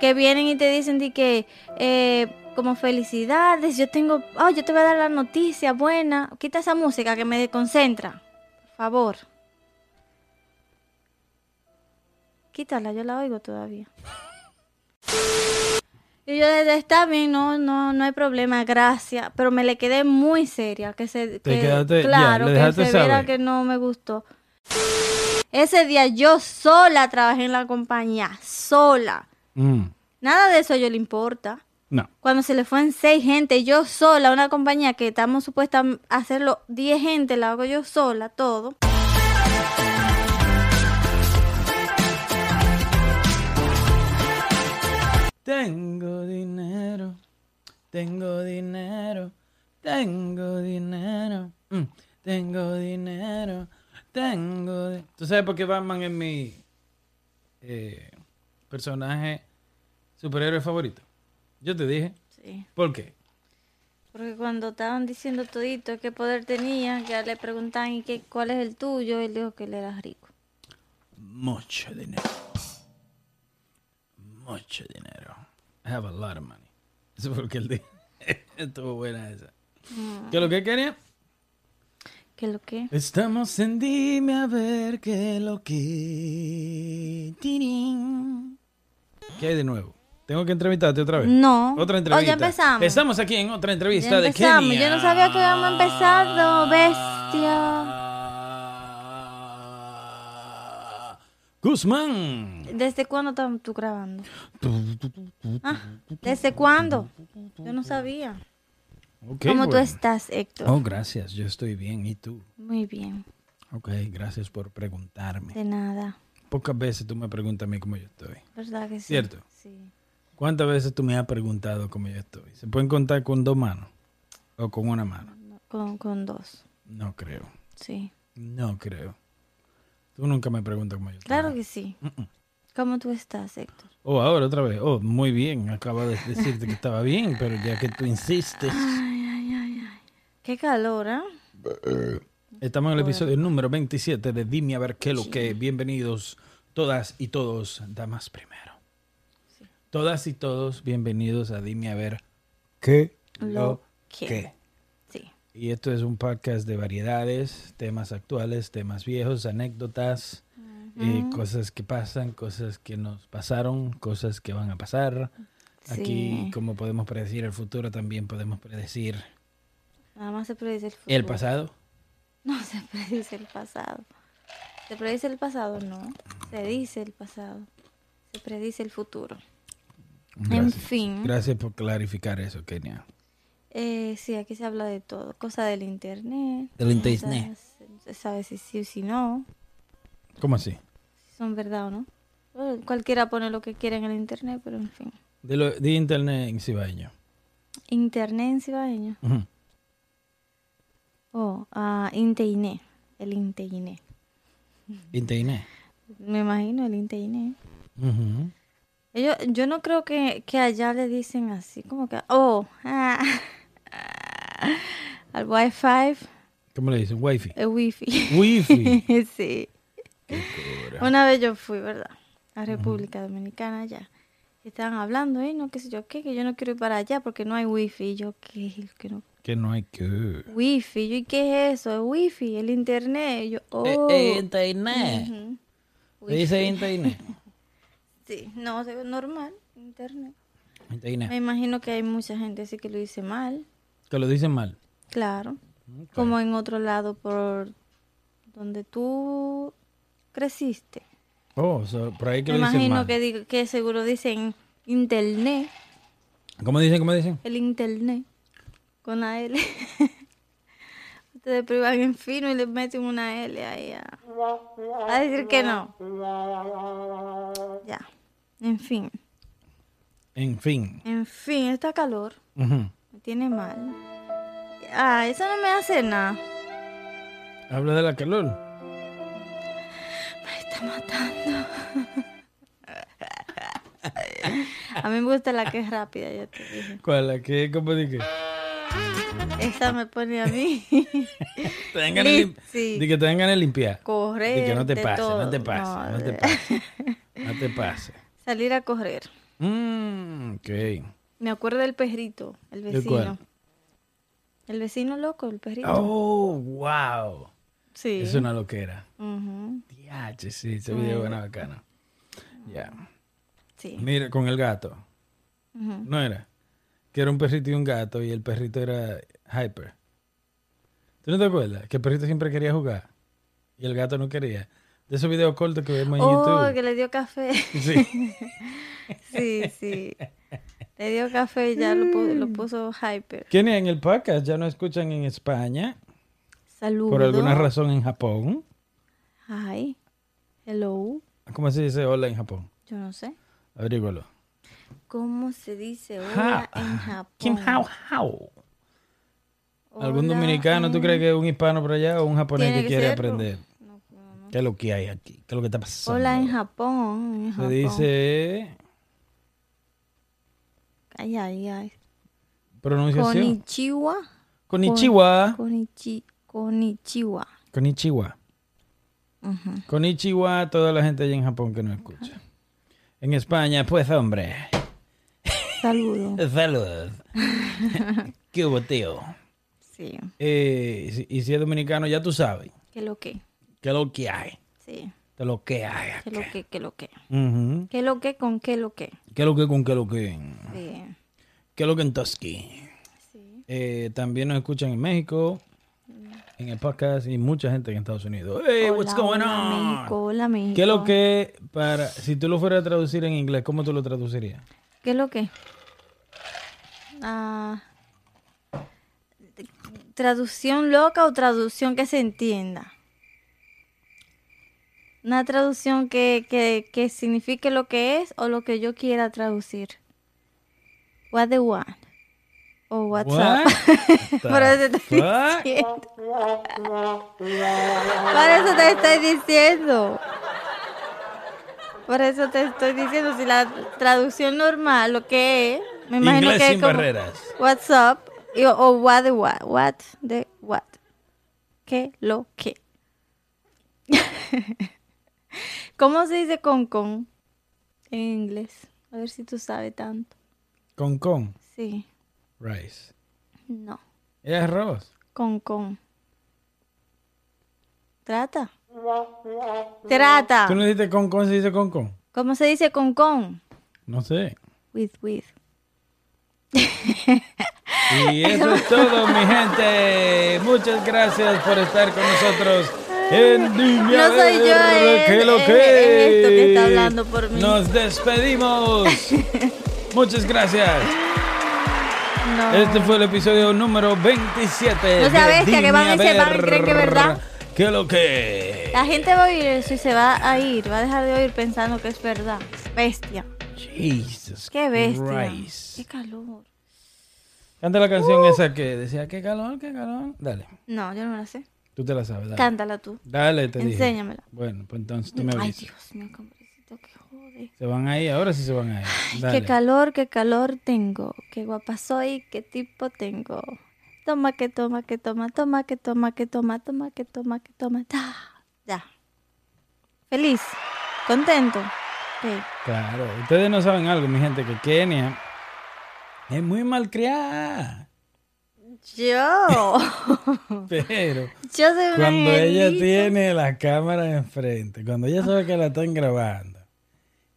que vienen y te dicen de que eh, como felicidades, yo tengo, oh, yo te voy a dar la noticia buena. Quita esa música que me desconcentra. Por favor. Quítala, yo la oigo todavía. Y yo desde está bien, no, no, no hay problema, gracias. Pero me le quedé muy seria, que se, que- quedaste- claro, que se viera que no me gustó. Ese día yo sola trabajé en la compañía, sola. Mm, Nada de eso a yo le importa. No. Cuando se le fue en seis gente, yo sola, una compañía que estamos supuestas a hacerlo diez gente, la hago yo sola, todo. Tengo dinero, tengo dinero, tengo dinero, mm, tengo dinero, tengo... di- ¿Tú sabes por qué Batman es mi eh, personaje superhéroe favorito? Yo te dije. Sí. ¿Por qué? Porque cuando estaban diciendo todito qué poder tenía, ya le preguntan ¿y qué, cuál es el tuyo, él dijo que él era rico. Mucho dinero. Mucho dinero. I have a lot of money. Eso fue lo que él dijo. Estuvo buena esa. ¿Qué es lo que quería? ¿Qué es lo que? Estamos en Dime a ver qué es lo que. Tirín. ¿Qué hay de nuevo? Tengo que entrevistarte otra vez. No. Otra Oh, entrevista. ya empezamos. Estamos aquí en otra entrevista Ya de empezamos. Kenia. Yo no sabía que habíamos empezado, bestia. Guzmán. ¿Desde cuándo estás tú grabando? Ah, ¿Desde cuándo? Yo no sabía. ¿Cómo tú bueno. estás, Héctor? Oh, gracias. Yo estoy bien. ¿Y tú? Muy bien. Ok, gracias por preguntarme. De nada. Pocas veces tú me preguntas a mí cómo yo estoy. ¿Verdad que sí? ¿Cierto? Sí. ¿Cuántas veces tú me has preguntado cómo yo estoy? ¿Se pueden contar con dos manos? ¿O con una mano? No, Con, con dos. No creo. Sí. No creo. Tú nunca me preguntas cómo yo estoy. Claro que sí. Mm-mm. ¿Cómo tú estás, Héctor? Oh, ahora otra vez. Oh, muy bien. Acabo de decirte que estaba bien, pero ya que tú insistes. Ay, ay, ay, ay. Qué calor, ¿ah? Estamos en el episodio número 27 de Dime a ver qué lo que. Bienvenidos todas y todos, damas primero. Todas y todos, bienvenidos a Dime a ver qué lo que. que. Sí. Y esto es un podcast de variedades, temas actuales, temas viejos, anécdotas, eh, cosas que pasan, cosas que nos pasaron, cosas que van a pasar. Aquí, Sí. como podemos predecir el futuro, también podemos predecir Nada más se predice el futuro. el pasado. No se predice el pasado. ¿Se predice el pasado? No. Se dice el pasado. Se predice el futuro. En fin. Gracias por clarificar eso, Kenia. Eh, sí, aquí se habla de todo. Cosa del internet. Del internet. se sabe si sí o si no. ¿Cómo así? Si son verdad o no. Bueno, cualquiera pone lo que quiera en el internet, pero en fin. De, lo, de internet en cibaeño. Internet en cibaeño. Ujú. Oh, ah, internet. El internet. Internet. Me imagino el internet. Ujú. Ellos, yo no creo que, que allá le dicen así, como que, oh, ah, al wifi, ¿Cómo le dicen? Wifi. el wifi. Wifi. sí. Una vez yo fui, ¿verdad? A República Dominicana allá. Y estaban hablando, ¿eh? No, qué sé yo, qué, que yo no quiero ir para allá porque no hay wifi. Y yo, ¿qué? Que no. Que no hay que. Wifi. Yo, ¿y qué es eso? El wifi, el internet. Y yo, oh. internet. ujú. Le dice internet. Sí, no, es normal, internet. Me imagino que hay mucha gente así que lo dice mal. Que lo dicen mal. Claro. Como en otro lado por donde tú creciste. Oh, so, por ahí que Me lo dicen imagino mal. que, digo- que seguro dicen internet, ¿Cómo dicen? ¿Cómo dicen? el internet, con la L. Ustedes privan en fino y le meten una L ahí a, a decir que no. Ya. En fin. En fin. En fin, está calor. Ujú. Me tiene mal. Ah, eso no me hace nada. Habla de la calor. Me está matando. A mí me gusta la que es rápida, ya te dije. ¿Cuál? La que, ¿cómo dije? Esa me pone a mí. Te dan ganas de Sí. Que te dan ganas de limpiar. Que no te pase, no todo. te pase, no, te pase. No te pase. Salir a correr. Mm, ok. Me acuerdo del perrito, el ¿De vecino. El vecino loco, el perrito. Oh, wow. sí. Es una loquera. Ujú, Diache, sí, ese video era bacano. Ya. Sí. Mira, con el gato. ¿No era? Que era un perrito y un gato y el perrito era hyper. ¿Tú no te acuerdas? Que el perrito siempre quería jugar y el gato no quería. De esos videos cortos que vemos en Oh, YouTube. que le dio café. Sí. sí, sí. Le dio café y ya lo, pu- lo puso hyper. ¿Quiénes en el podcast ya no escuchan en España? Saludos. Por alguna razón en Japón. Hi. Hello. ¿Cómo se dice hola en Japón? Yo no sé. Averígalo. ¿Cómo se dice hola Ha- en Japón? Kim Hao Hao. ¿Algún Hola dominicano tú en- crees que es un hispano por allá o un japonés Tiene que, que quiere serlo. aprender? ¿Qué es lo que hay aquí? ¿Qué es lo que está pasando? Hola en Japón. en Se dice Ay, ay, ay. pronunciación. Konnichiwa. Konnichiwa. Konichi, konnichiwa. Konnichiwa. Ujú. Konnichiwa a toda la gente allá en Japón que no escucha. En España, pues hombre. Saludos. Salud. ¿Qué hubo, tío? Sí. Eh, y si es dominicano, ya tú sabes. ¿Qué lo que? ¿Qué es lo que hay? Sí. ¿Qué es lo que hay? ¿Qué lo que? ¿Qué lo que? Ujú. ¿Qué lo que con qué lo que? ¿Qué es lo que con qué es lo que? Sí. ¿Qué es lo que en Tusky? Sí. Eh, también nos escuchan en México, en el podcast y mucha gente en Estados Unidos. Hey, what's going hola, on? México, hola, México. ¿Qué es lo que para si tú lo fueras a traducir en inglés, cómo tú lo traducirías? ¿Qué es lo que? Ah, traducción loca o traducción que se entienda. Una traducción que, que, que signifique lo que es o lo que yo quiera traducir. What the want. O what's What? up. Por eso te estoy diciendo. Por eso te estoy diciendo. Por eso te estoy diciendo, si la traducción normal, lo que es, me imagino Inglés que es como barreras. what's up y- o what the what, what the what. ¿Qué lo que? ¿Cómo se dice con con en inglés? A ver si tú sabes tanto. Con con Sí, rice. no, Es arroz. con con. Trata. Trata. ¿Tú no dijiste con con se dice con con? ¿Cómo se dice con con? No sé. With with. Y eso es todo, mi gente. Muchas gracias por estar con nosotros. No soy yo, es- ¿qué lo que? es esto que está hablando por mí. Nos despedimos. Muchas gracias. No. Este fue el episodio número 27. No sea de bestia, que van y se van creen que es verdad. ¿Qué lo que? La gente va a oír eso y se va a ir, va a dejar de oír pensando que es verdad. Bestia. Jesus Qué bestia. Christ. Qué calor. Canta la canción Uh. esa que decía, qué calor, qué calor. Dale, No, yo no me la sé. Tú te la sabes. Dale, Cántala tú. dale te dije. Enséñamela. Bueno, pues entonces tú me Ay, avisas. Dios mío, hombrecito, qué jode. Se van ahí, ahora sí se van ahí. Dale. Qué calor, qué calor tengo. Qué guapa soy, qué tipo tengo. Toma, que toma, que toma, toma, que toma, que toma, toma, que toma, que toma. Ta. Ya. Feliz. Contento. Sí. Claro, ustedes no saben algo, mi gente, que Kenia es muy malcriada. Yo. Pero Yo soy cuando ella tiene la cámara enfrente, cuando ella sabe que la están grabando,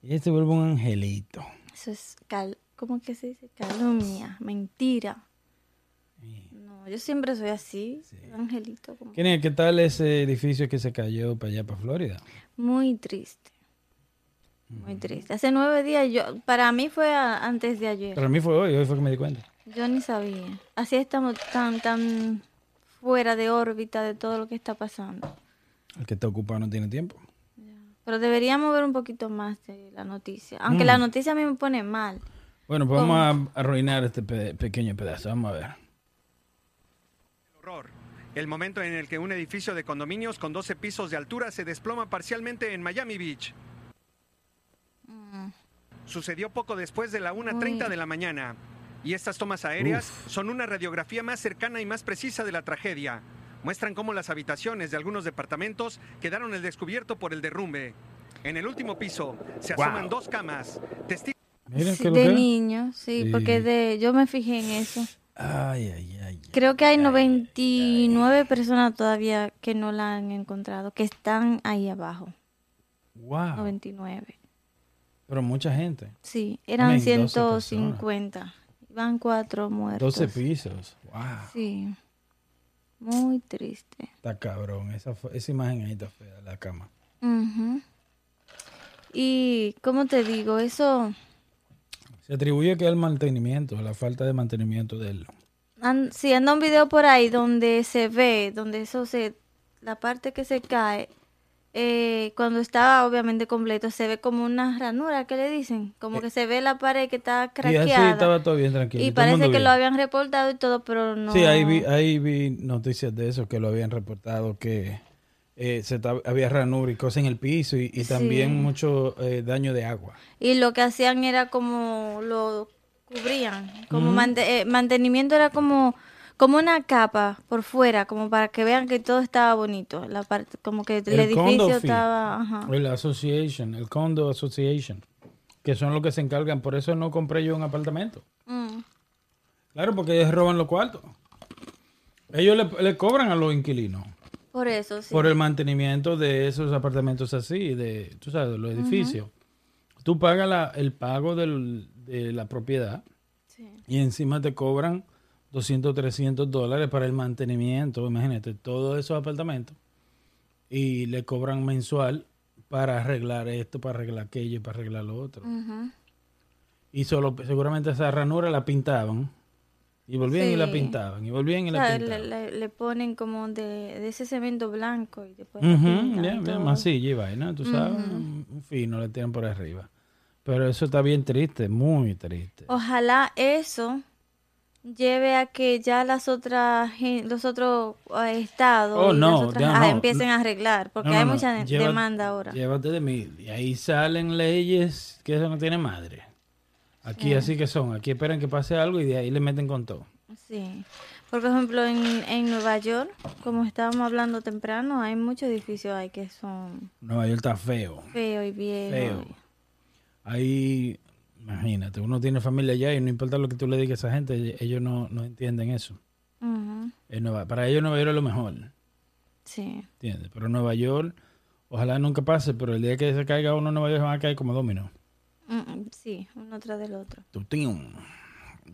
ella se vuelve un angelito. Eso es cal... ¿Cómo que se dice? Calumnia, mentira. No, yo siempre soy así, angelito. como- ¿qué tal ese edificio que se cayó para allá, para Florida? Muy triste. Muy triste. Hace nueve días, yo, para mí fue a- antes de ayer. Para mí fue hoy, hoy fue que me di cuenta. Yo ni sabía. Así estamos tan, tan fuera de órbita de todo lo que está pasando. El que está ocupado no tiene tiempo. Pero deberíamos ver un poquito más de la noticia. Aunque Mm. la noticia a mí me pone mal. Bueno, pues vamos a arruinar este pe- pequeño pedazo. Vamos a ver. horror. El momento en el que un edificio de condominios con 12 pisos de altura se desploma parcialmente en Miami Beach. Sucedió poco después de la 1.30 Uy. de la mañana. Y estas tomas aéreas son una radiografía más cercana y más precisa de la tragedia. Muestran cómo las habitaciones de algunos departamentos quedaron al descubierto por el derrumbe. En el último piso se Wow. asoman dos camas. Mira, Sí, ¿qué es lo de niños, sí, Sí. porque de, yo me fijé en eso. Ay, ay, ay. Creo que hay 99 personas todavía que no la han encontrado, que están ahí abajo. Wow. 99. Pero mucha gente. Sí, eran Amén, 12 150. Van cuatro muertos. 12 pisos. Wow. Sí. Muy triste. Está cabrón. Esa, esa imagen ahí está fea, la cama. Ujú. Y, ¿cómo te digo? Eso... Se atribuye que al mantenimiento, a la falta de mantenimiento del... an- sí, anda un video por ahí donde se ve, donde eso se... La parte que se cae, eh, cuando está obviamente completo, se ve como una ranura, ¿qué le dicen? Como que se ve la pared que está Y así craqueada. estaba todo bien tranquilo. Y parece que bien. lo habían reportado y todo, pero no. Sí, ahí vi, ahí vi noticias de eso, que lo habían reportado, que eh, se había ranura y cosas en el piso y, y Sí. también mucho eh, daño de agua. Y lo que hacían era como lo cubrían, como eh, mantenimiento era como como una capa por fuera, como para que vean que todo estaba bonito, la parte como que el, edificio fee. estaba, ajá. El association, el condo association, que son los que se encargan. Por eso no compré yo un apartamento. Mm, Claro, porque ellos roban los cuartos. Ellos le, le cobran a los inquilinos por eso sí. por el mantenimiento de esos apartamentos así, de, tú sabes, de los edificios. Tú pagas la- el pago del- de la propiedad Sí. y encima te cobran 200, 300 dólares para el mantenimiento, imagínate, todos esos apartamentos. Y le cobran mensual para arreglar esto, para arreglar aquello, para arreglar lo otro. Y solo, seguramente esa ranura la pintaban. Y volvían y la pintaban. Y volvían y O la sea, le, pintaban. le- le ponen como de, de ese cemento blanco y después lo Ujú, pintan ya, y masilla vaina, tú sabes, un un fino le tiran por arriba. Pero eso está bien triste, muy triste. Ojalá eso lleve a que ya las otras los otros eh, estados Oh, y no, las otras ya ah, no. empiecen a arreglar porque hay mucha demanda ahora Llévate de mí. Y ahí salen leyes que eso no tiene madre. Aquí así que son. Aquí esperan que pase algo y de ahí le meten con todo. sí por ejemplo en, en Nueva York como estábamos hablando temprano hay muchos edificios ahí que son Nueva York está feo. feos y viejos Feo. Ahí, imagínate, uno tiene familia allá y no importa lo que tú le digas a esa gente, ellos no, no entienden eso. En Nueva- para ellos Nueva York es lo mejor. sí ¿Entiendes? Pero Nueva York, ojalá nunca pase, pero el día que se caiga uno en Nueva York van a caer como dominó. Mm, mm, sí uno tras del otro Tutín.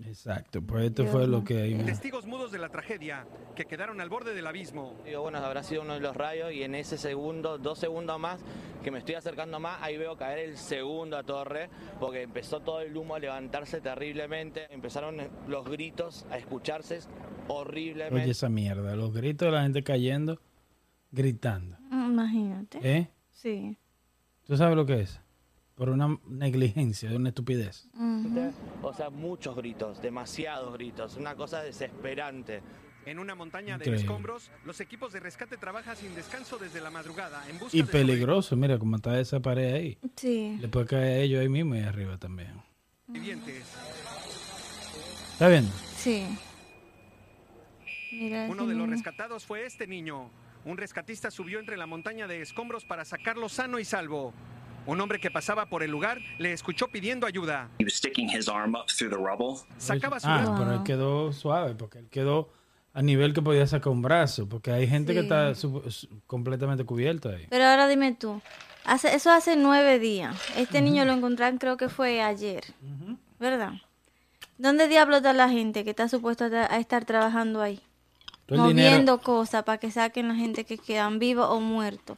Exacto, pues esto fue lo que ahí... Testigos mudos de la tragedia que quedaron al borde del abismo. Digo, bueno, habrá sido uno de los rayos y en ese segundo, dos segundos más, que me estoy acercando más, ahí veo caer el segundo a torre, porque empezó todo el humo a levantarse terriblemente, empezaron los gritos a escucharse horriblemente. Oye esa mierda, los gritos de la gente cayendo, gritando. Mm, imagínate ¿Eh? sí ¿Tú sabes lo que es? Por una negligencia, una estupidez. Ujú. O sea, muchos gritos, demasiados gritos, una cosa desesperante. En una montaña de Increíble. escombros, los equipos de rescate trabajan sin descanso desde la madrugada en busca Y de peligroso, mira cómo está esa pared ahí. sí Le puede caer a ellos ahí mismo y arriba también. ¿Está viendo? sí Mira Uno de los rescatados fue este niño. Un rescatista subió entre la montaña de escombros para sacarlo sano y salvo. Un hombre que pasaba por el lugar le escuchó pidiendo ayuda. Sacaba su Ah, brazo. pero él quedó suave, porque él quedó a nivel que podía sacar un brazo, porque hay gente que Sí. está su- su- completamente cubierta ahí. Pero ahora dime tú, hace, eso hace nueve días. Este niño lo encontraron creo que fue ayer, ¿verdad? ¿Dónde diablo está la gente que está supuesta a, estar trabajando ahí? Dinero- Moviendo cosas para que saquen la gente que quedan vivos o muertos.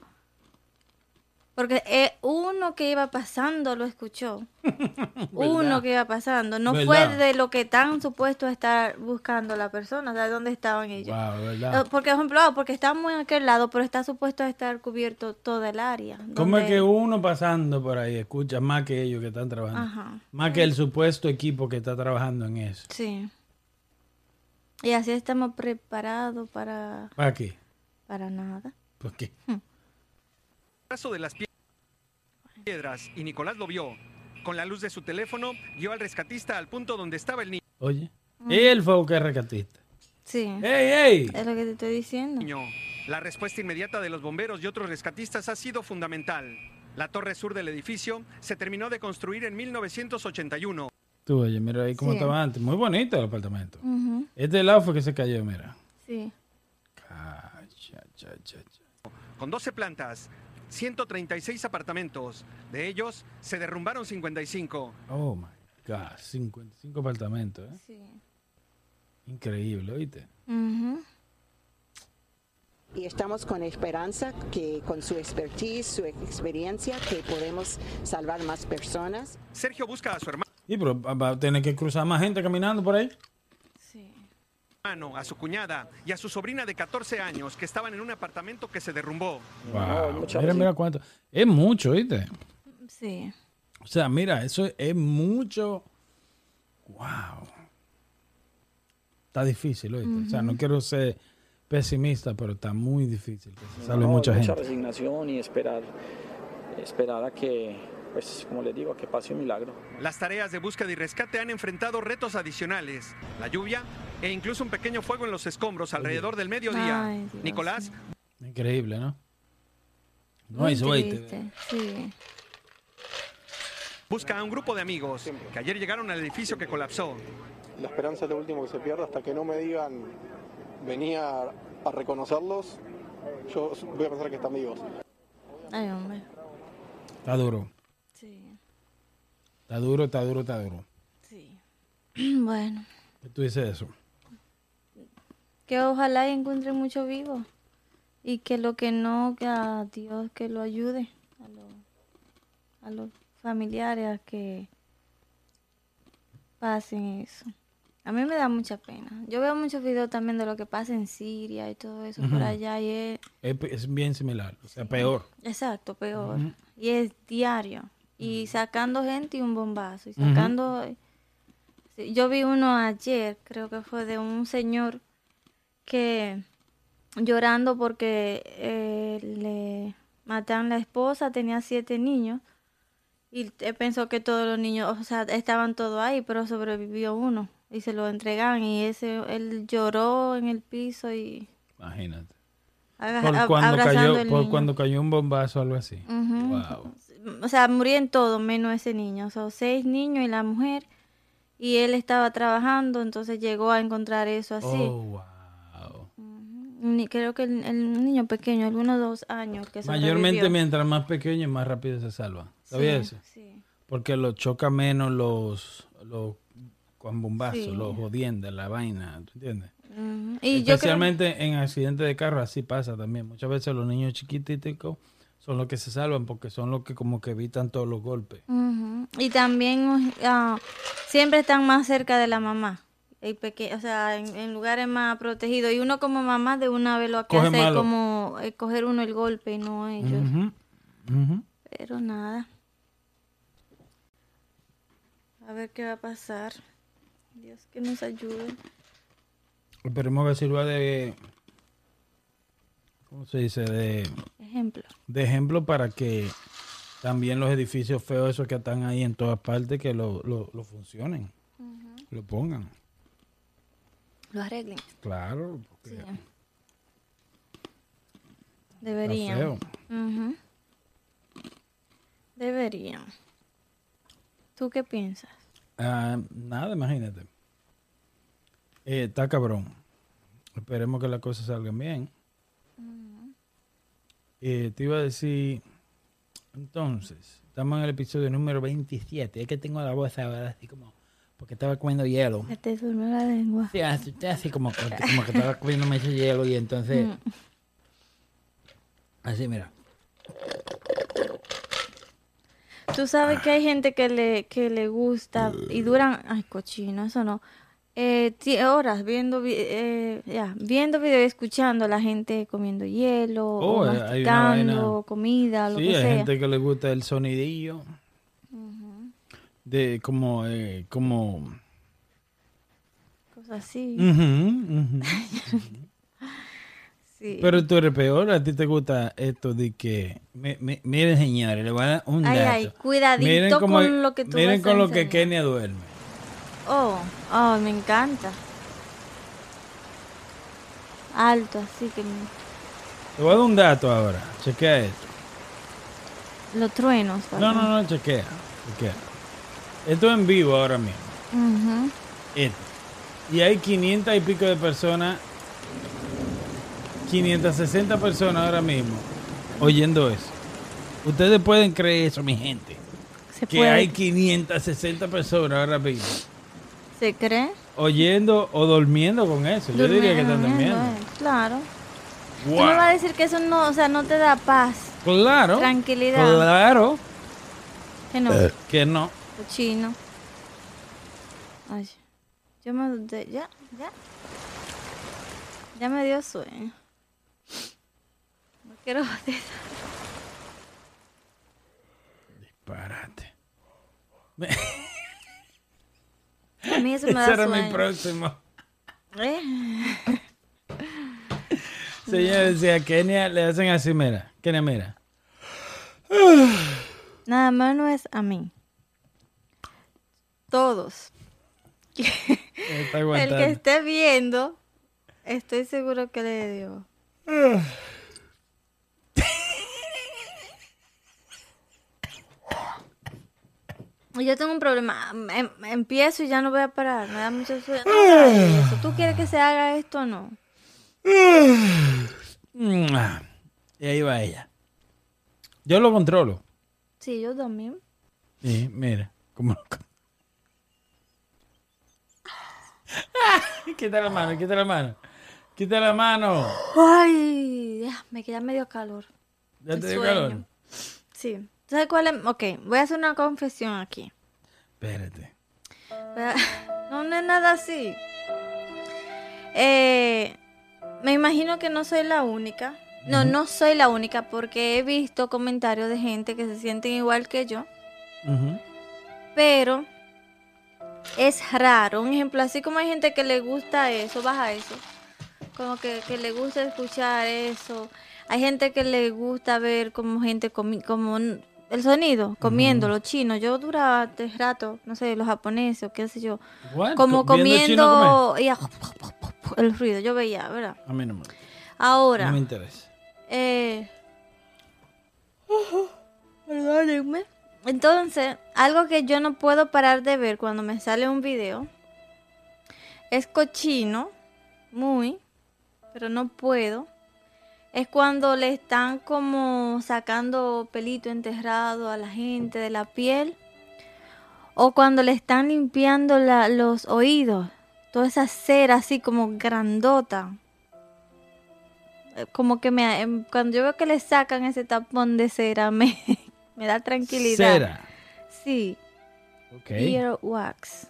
Porque eh, uno que iba pasando lo escuchó. uno que iba pasando. No fue de lo que están supuestos a estar buscando la persona, o sea, dónde estaban ellos. Wow, Eh, ¿verdad? Porque, por ejemplo, ah, porque estamos en aquel lado, pero está supuesto a estar cubierto toda el área. ¿Cómo es que uno pasando por ahí escucha más que ellos que están trabajando? Ajá. Más que el supuesto equipo que está trabajando en eso. Sí. Y así estamos preparados para, ¿Para qué? para nada. ¿Por qué? brazo de las piedras y Nicolás lo vio. Con la luz de su teléfono, guió al rescatista al punto donde estaba el Oye. Mm. Él fue el que es rescatista. Sí. ¡Ey, ey! Es lo que te estoy diciendo. niño. La respuesta inmediata de los bomberos y otros rescatistas ha sido fundamental. La torre sur del edificio se terminó de construir en 1981. Tú, oye, mira ahí cómo Sí. estaba antes. Muy bonito el apartamento. Ujú, Este lado fue que se cayó, mira. Sí. Cacha, cha, cha, cha. con 12 plantas, 136 apartamentos. De ellos se derrumbaron 55. Oh my God, 55 apartamentos, ¿eh? Sí. Increíble, ¿oíste? Y estamos con esperanza que con su expertise, su experiencia, que podemos salvar más personas. Sergio busca a su Y pero va a tener que cruzar más gente caminando por ahí. A su cuñada y a su sobrina de 14 años que estaban en un apartamento que se derrumbó. Wow. Mira, mira cuánto. Es mucho, ¿oíste? Sí. O sea, mira, eso es mucho. Wow. Está difícil, ¿oíste? O sea, no quiero ser pesimista, pero está muy difícil que se salve No, mucha mucha gente. resignación y esperar, esperar a que, pues como les digo, a que pase un milagro. Las tareas de búsqueda y rescate han enfrentado retos adicionales, la lluvia e incluso un pequeño fuego en los escombros alrededor del mediodía. Ay, Dios Nicolás. Increíble, ¿no? No hay suerte. Sí. busca a un grupo de amigos que ayer llegaron al edificio que colapsó. La esperanza es lo último que se pierde hasta que no me digan venía a reconocerlos. Yo voy a pensar que están vivos. Ay, hombre. Está duro. Sí. Está duro, está duro, está duro. Sí. Bueno. ¿Qué tú dices de eso? Que ojalá y encuentre mucho vivo. Y que lo que no, que a Dios que lo ayude. A, los- a los familiares a que pasen eso. A mí me da mucha pena. Yo veo muchos videos también de lo que pasa en Siria y todo eso por allá. Y es, Es, es bien similar, o sea, peor. exacto, peor. Y es diario. Y sacando gente y un bombazo. Y sacando... Sí, Yo vi uno ayer, creo que fue de un señor que llorando porque eh, le mataron la esposa, tenía siete niños. Y él pensó que todos los niños, o sea, estaban todos ahí, pero sobrevivió uno. Y se lo entregaban y ese, él lloró en el piso y Imagínate. Por cuando, cayó, el por niño. cuando cayó un bombazo o algo así. Wow. O sea, murieron todos menos ese niño. O sea, seis niños y la mujer. Y él estaba trabajando, entonces llegó a encontrar eso así. Oh, wow. Creo que el, el niño pequeño, algunos dos años que Mayormente mientras más pequeño, más rápido se salva. ¿Sabías Sí, eso? sí. Porque lo choca menos los, los con bombazos, Sí. los jodiendas, la vaina, ¿tú entiendes? Ujú. Y yo creo- Especialmente en accidentes de carro, así pasa también. Muchas veces los niños chiquititos son los que se salvan porque son los que como que evitan todos los golpes. Y también ah, siempre están más cerca de la mamá. Y peque- o sea, en, en lugares más protegidos. Y uno como mamá de una vez lo que Coge hace malo. como eh, coger uno el golpe y no ellos. Pero nada. A ver qué va a pasar. Dios que nos ayude. Esperemos que sirva de... ¿Cómo se dice? De, Ejemplo. de ejemplo para que también los edificios feos esos que están ahí en todas partes, que lo, lo, lo funcionen, lo pongan. Lo arreglen. Claro, porque Sí. está Deberían. Deberían. ¿Tú qué piensas? Ah, nada, imagínate. Eh, está cabrón. Esperemos que las cosas salgan bien. Eh, te iba a decir, entonces, estamos en el episodio número 27. Es que tengo la voz ahora así como, porque estaba comiendo hielo. Se te durmió la lengua. Sí, así, así como, como que estaba comiendo ese hielo y entonces, Mm. así mira. Tú sabes que hay gente que le, que le gusta y duran, ay cochino, eso no, eh, horas viendo, vi- eh, ya, viendo video y escuchando a la gente comiendo hielo Oh, o eh, masticando comida, lo Sí, que hay sea. gente que le gusta el sonidillo. De como, eh, como... Cosas así. Sí. Pero tú eres peor, a ti te gusta esto de que... mi- miren, señores, le voy a dar un Ay, dato. ay, cuidadito Miren con lo que tú Miren vas a con lo que. Kenia duerme. Oh, oh, me encanta. Alto, así que... me- Te voy a dar un dato ahora. Chequea esto. Los truenos. No, no, no, chequea. chequea. Esto es en vivo ahora mismo. Esto. Y hay 500 y pico de personas, 560 personas ahora mismo oyendo eso. Ustedes pueden creer eso, mi gente. Se Que puede. hay 560 personas ahora mismo ¿Se cree? oyendo o durmiendo con eso. Yo diría que están durmiendo. eh, Claro. Tú Wow. me vas a decir que eso no, o sea, no te da paz, Claro. tranquilidad. Claro Que no, que no. Cochino. Ay, yo me ya, ya. Ya me dio sueño. No quiero batir. Disparate. A mí eso me da Ese era mi próximo. ¿Eh? Señor decía, Kenia le hacen así, mira. Kenia, mira. Nada más no es a mí. Todos. Está El que esté viendo, estoy seguro que le dio. Yo tengo un problema. Em- empiezo y ya no voy a parar. Me da mucho sueño. No. ¿Tú quieres que se haga esto o no? Y ahí va ella. Yo lo controlo. Sí, yo también. Sí, mira. Como... quita la mano, quita la mano. Quita la mano. Ay, me queda medio calor. Ya te dio calor. Sí. ¿Sabes cuál es? Ok, voy a hacer una confesión aquí. Espérate. No, no es nada así. Eh, me imagino que no soy la única. No, no soy la única porque he visto comentarios de gente que se sienten igual que yo. Pero es raro. Un ejemplo, así como hay gente que le gusta eso, baja eso. Como que, que le gusta escuchar eso. Hay gente que le gusta ver como gente comi como el sonido, comiendo, los chinos. Yo duraba este rato, no sé, los japoneses o qué sé yo. What? Como comiendo y a- el ruido, yo veía, ¿verdad? A mí no me, Ahora, no me interesa. eh, perdónenme. Entonces, algo que yo no puedo parar de ver cuando me sale un video es cochino, muy, pero no puedo. Es cuando le están como sacando pelito enterrado a la gente de la piel. O cuando le están limpiando los oídos. Toda esa cera así como grandota. Eh, Como que me, em, cuando yo veo que le sacan ese tapón de cera, me, me da tranquilidad. Cera. Sí, Ok. earwax.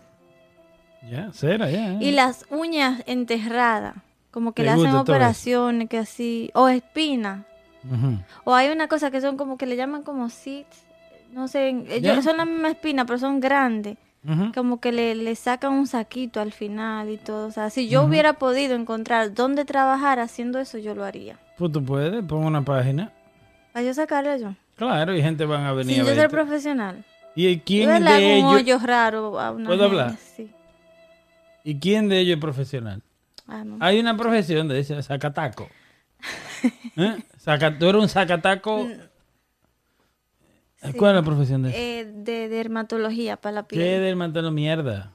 Ya, cera, ya. Y las uñas enterradas, como que ¿Te le hacen operaciones, que así, o espina. O hay una cosa que son como que le llaman como seeds, no sé, ellos Ya. son la misma espina, pero son grandes. Como que le, le sacan un saquito al final y todo. O sea, si yo hubiera podido encontrar dónde trabajar haciendo eso, yo lo haría. Pues tú puedes, pon una página. Para yo sacarlo yo. Claro, y gente van a venir Sin a yo ser profesional. ¿Y Yo quién de hago un ellos? hoyo raro a una ¿Puedo gente, hablar? Sí. ¿Y quién de ellos es profesional? Ah, no. Hay una profesión de ese, sacataco. ¿Eh? Saca- ¿Tú eres un sacataco? Sí. ¿Cuál es la profesión de eso? Eh, de dermatología para la piel. ¿Qué mantener mierda?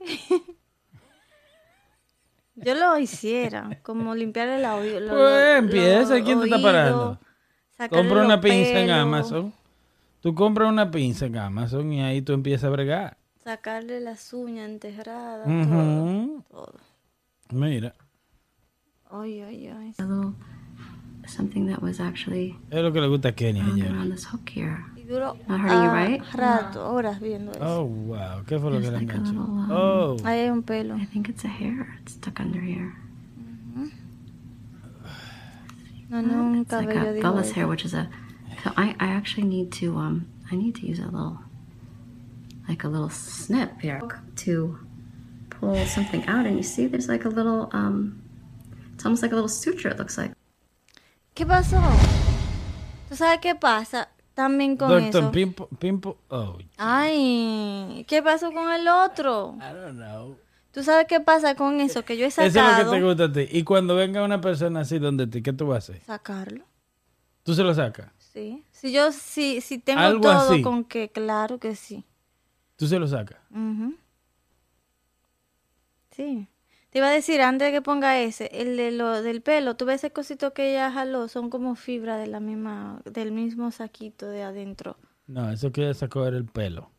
Yo lo hiciera, como limpiarle la oído. Pues empieza, ¿quién te está parando? Compra una pinza en Amazon. Tú compras una pinza en Amazon y ahí tú empiezas a bregar. Sacarle las uñas enterradas, todo, todo. Mira, Ay, ay, ay. a little something that was actually es lo que le gusta a here. Y duró right? rato, horas viendo eso. Oh, wow. ¿Qué fue lo que le like enganchó? um, Oh. Ahí hay un pelo. I think it's a hair. It's stuck under here. No, no, It's like a dijo Bella's hair, which is a. So I, I actually need to um I need to use a little like a little snip here to pull something out, and you see there's like a little um it's almost like a little suture. It looks like. ¿Qué pasó? ¿Tú sabes qué pasa también con Doctor eso? Pimpo, Pimpo, oh, Ay, ¿qué pasó con el otro? I don't know. ¿Tú sabes qué pasa con eso? Que yo he Eso es sacado. lo que te gusta a ti. Y cuando venga una persona así donde ti, ¿qué tú vas a hacer? Sacarlo. ¿Tú se lo sacas? Sí. Si yo, si, si tengo Algo todo así. con que, claro que sí. Tú se lo sacas. Ujú. Sí. Te iba a decir, antes de que ponga ese, el de lo, del pelo, tú ves ese cosito que ella jaló, son como fibra de la misma, del mismo saquito de adentro. No, eso que ella sacó era el pelo.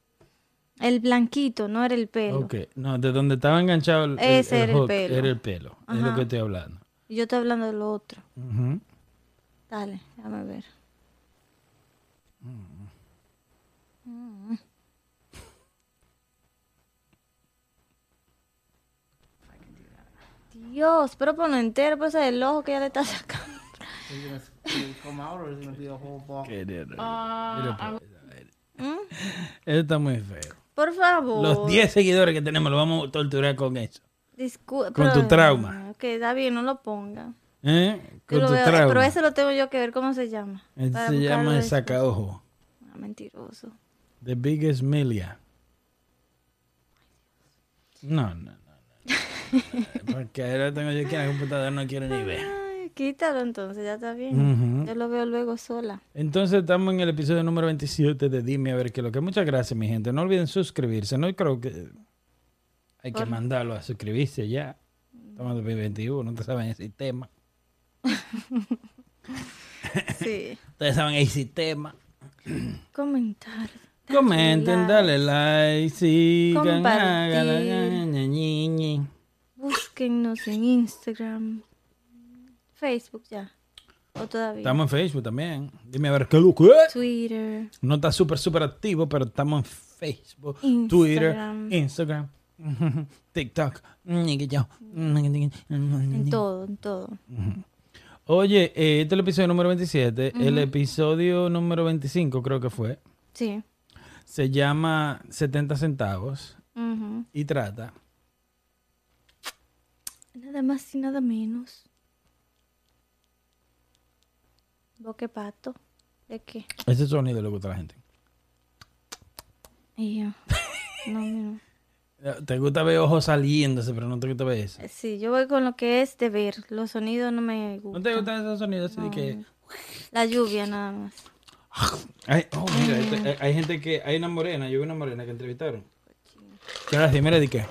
El blanquito, no era el pelo. Ok, no, de donde estaba enganchado el, el- Ese el era el pelo. Era el pelo. Es lo Ajá. que estoy hablando. Yo estoy hablando de lo otro. Ujú. Dale, déjame ver. Mm. Dios, pero ponlo entero, pues es el ojo que ya le está sacando. Qué nena. Ah, ¿Mm? Eso está muy feo. Por favor. Los 10 seguidores que tenemos los vamos a torturar con eso. Con tu trauma. Ok, está bien, no lo ponga. ¿Eh? Con lo tu veo- trauma. pero ese lo tengo yo que ver cómo se llama. Ese se llama el sacaojo. Ah, mentiroso. The Biggest Milia. No, no, no. no. Porque ahora tengo yo aquí en la computadora, no quiero ni ver. Quítalo entonces, ya está bien. Yo lo veo luego sola. Entonces estamos en el episodio número 27 de Dime a ver qué es lo que. Muchas gracias, mi gente. No olviden suscribirse. No creo que hay que Por- mandarlo a suscribirse ya. Estamos en 2021, no te saben el sistema. Sí. Ustedes saben el sistema. Comentar. Comenten, dale like, sigan, Compartir. Búsquennos en Instagram. Facebook ya. O todavía. Estamos en Facebook también. Dime a ver qué es lo que. Twitter. No está súper, súper activo, pero estamos en Facebook, Instagram. Twitter, Instagram, TikTok. En todo, en todo. Oye, eh, este es el episodio número 27. El episodio número 25 creo que fue. Sí. Se llama 70 centavos y trata Nada más y nada menos. Boque pato. ¿De qué? ese sonido le gusta a la gente. Y yo. No, no. Te gusta ver ojos saliéndose, pero no te gusta ver eso. Sí, yo voy con lo que es de ver. Los sonidos no me ¿No gustan. te gustan esos sonidos así de que... La lluvia nada más. Ay, oh, mira, este- hay gente que... Hay una morena, yo vi una morena que entrevistaron. Gracias, mira de qué.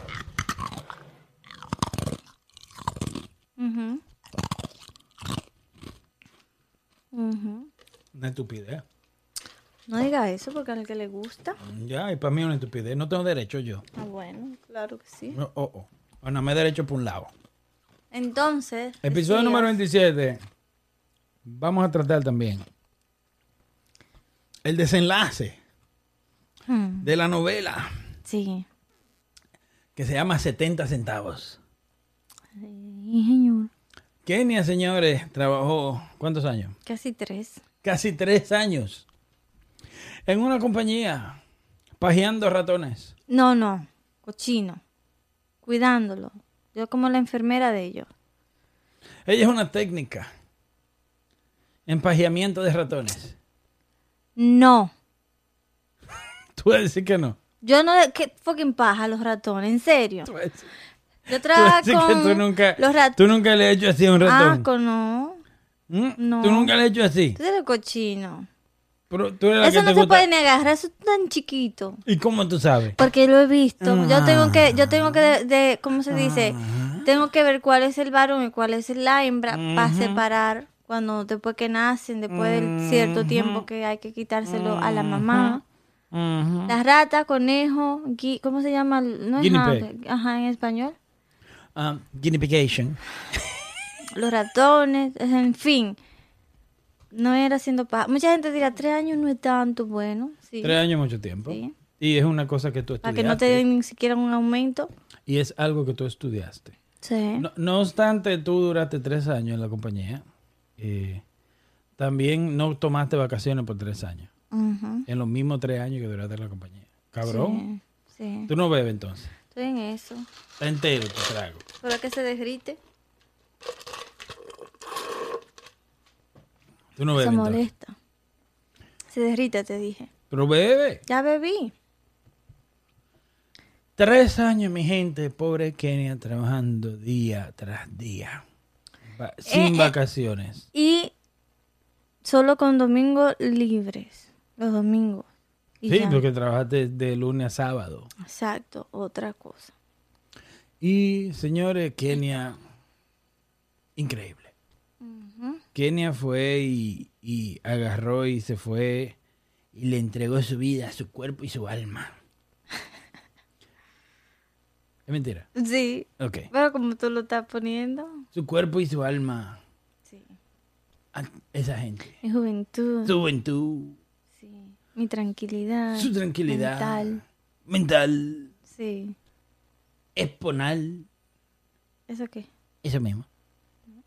Una estupidez. No diga eso porque al que le gusta. Ya, y para mí es una estupidez. No tengo derecho yo. Ah, bueno, claro que sí. Oh, oh, oh. Bueno, me he derecho por un lado. Entonces. Episodio decías- número 27. Vamos a tratar también el desenlace Hmm, de la novela Sí. que se llama 70 centavos. Sí, señor. Kenia, señores, trabajó ¿cuántos años? Casi tres. Casi tres años en una compañía pajeando ratones. No, no. Cochino. Cuidándolo. Yo como la enfermera de ellos. Ella es una técnica en pajeamiento de ratones. No. Tú vas a decir que no. Yo no. ¿Qué fucking paja los ratones? En serio. Tú vas a decir- Yo tú vas a trabajo decir que con tú nunca, los ratones. tú nunca le has hecho así a un Ah, ratón. con no. ¿Mm? no. Tú nunca le has hecho así. Tú eres cochino. Pero tú eres la Eso que no te se gusta. puede negar. Eso es tan chiquito. ¿Y cómo tú sabes? Porque lo he visto. Yo tengo que, yo tengo que, de, de- ¿cómo se dice? Ah. Tengo que ver cuál es el varón y cuál es la hembra para separar cuando después que nacen, después del cierto tiempo que hay que quitárselo a la mamá. Las ratas, conejo, gui- ¿cómo se llama? No es nada-. Ajá, en español. Um, guinification. Los ratones, en fin. No era haciendo paja. Mucha gente dirá, tres años no es tanto, bueno. Sí. Tres años es mucho tiempo. Sí. Y es una cosa que tú Para estudiaste. que no te den ni siquiera un aumento. Y es algo que tú estudiaste. Sí. No, no obstante, tú duraste tres años en la compañía. eh, también no tomaste vacaciones por tres años. En los mismos tres años que duraste en la compañía. Cabrón. Sí, sí. Tú no bebes entonces. Estoy en eso. Está entero tu trago. Para que se derrite. Tú no se entonces. molesta. Se derrite, te dije. Pero bebe. Ya bebí. Tres años, mi gente. Pobre Kenia trabajando día tras día. Va- sin eh. vacaciones. Y solo con domingos libres, los domingos. Y Sí, ya. porque trabajaste de lunes a sábado. Exacto, otra cosa. Y señores, Kenia, increíble. Kenia fue y, y agarró y se fue y le entregó su vida, su cuerpo y su alma. ¿Es mentira? Sí, Ok. pero como tú lo estás poniendo, Su cuerpo y su alma sí. a esa gente. Mi juventud, Su juventud. Mi tranquilidad. su tranquilidad mental, mental, Sí. esponal, ¿Eso qué? eso mismo.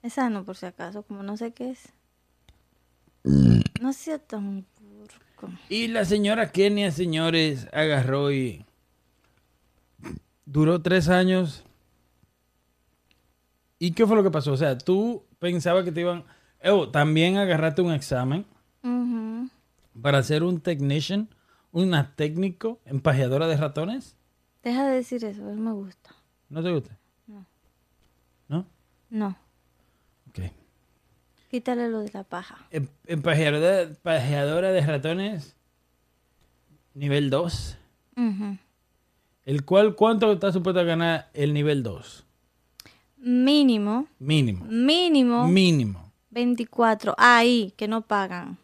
Es sano por si acaso, como no sé qué es. No sea tan burco. Y la señora Kenia, señores, agarró y duró tres años. ¿Y qué fue lo que pasó? O sea, tú pensabas que te iban... Oh, también agarraste un examen. Para ser un technician, una técnico empajeadora de ratones. Deja de decir eso, no me gusta. ¿No te gusta? No. ¿No? No, Ok. quítale lo de la paja. Em- Empajeadora, empajeadora de ratones, nivel 2. Ujú. El cual, ¿cuánto está supuesto a ganar el nivel 2? Mínimo, Mínimo. mínimo Mínimo. 24. Ahí, que no pagan.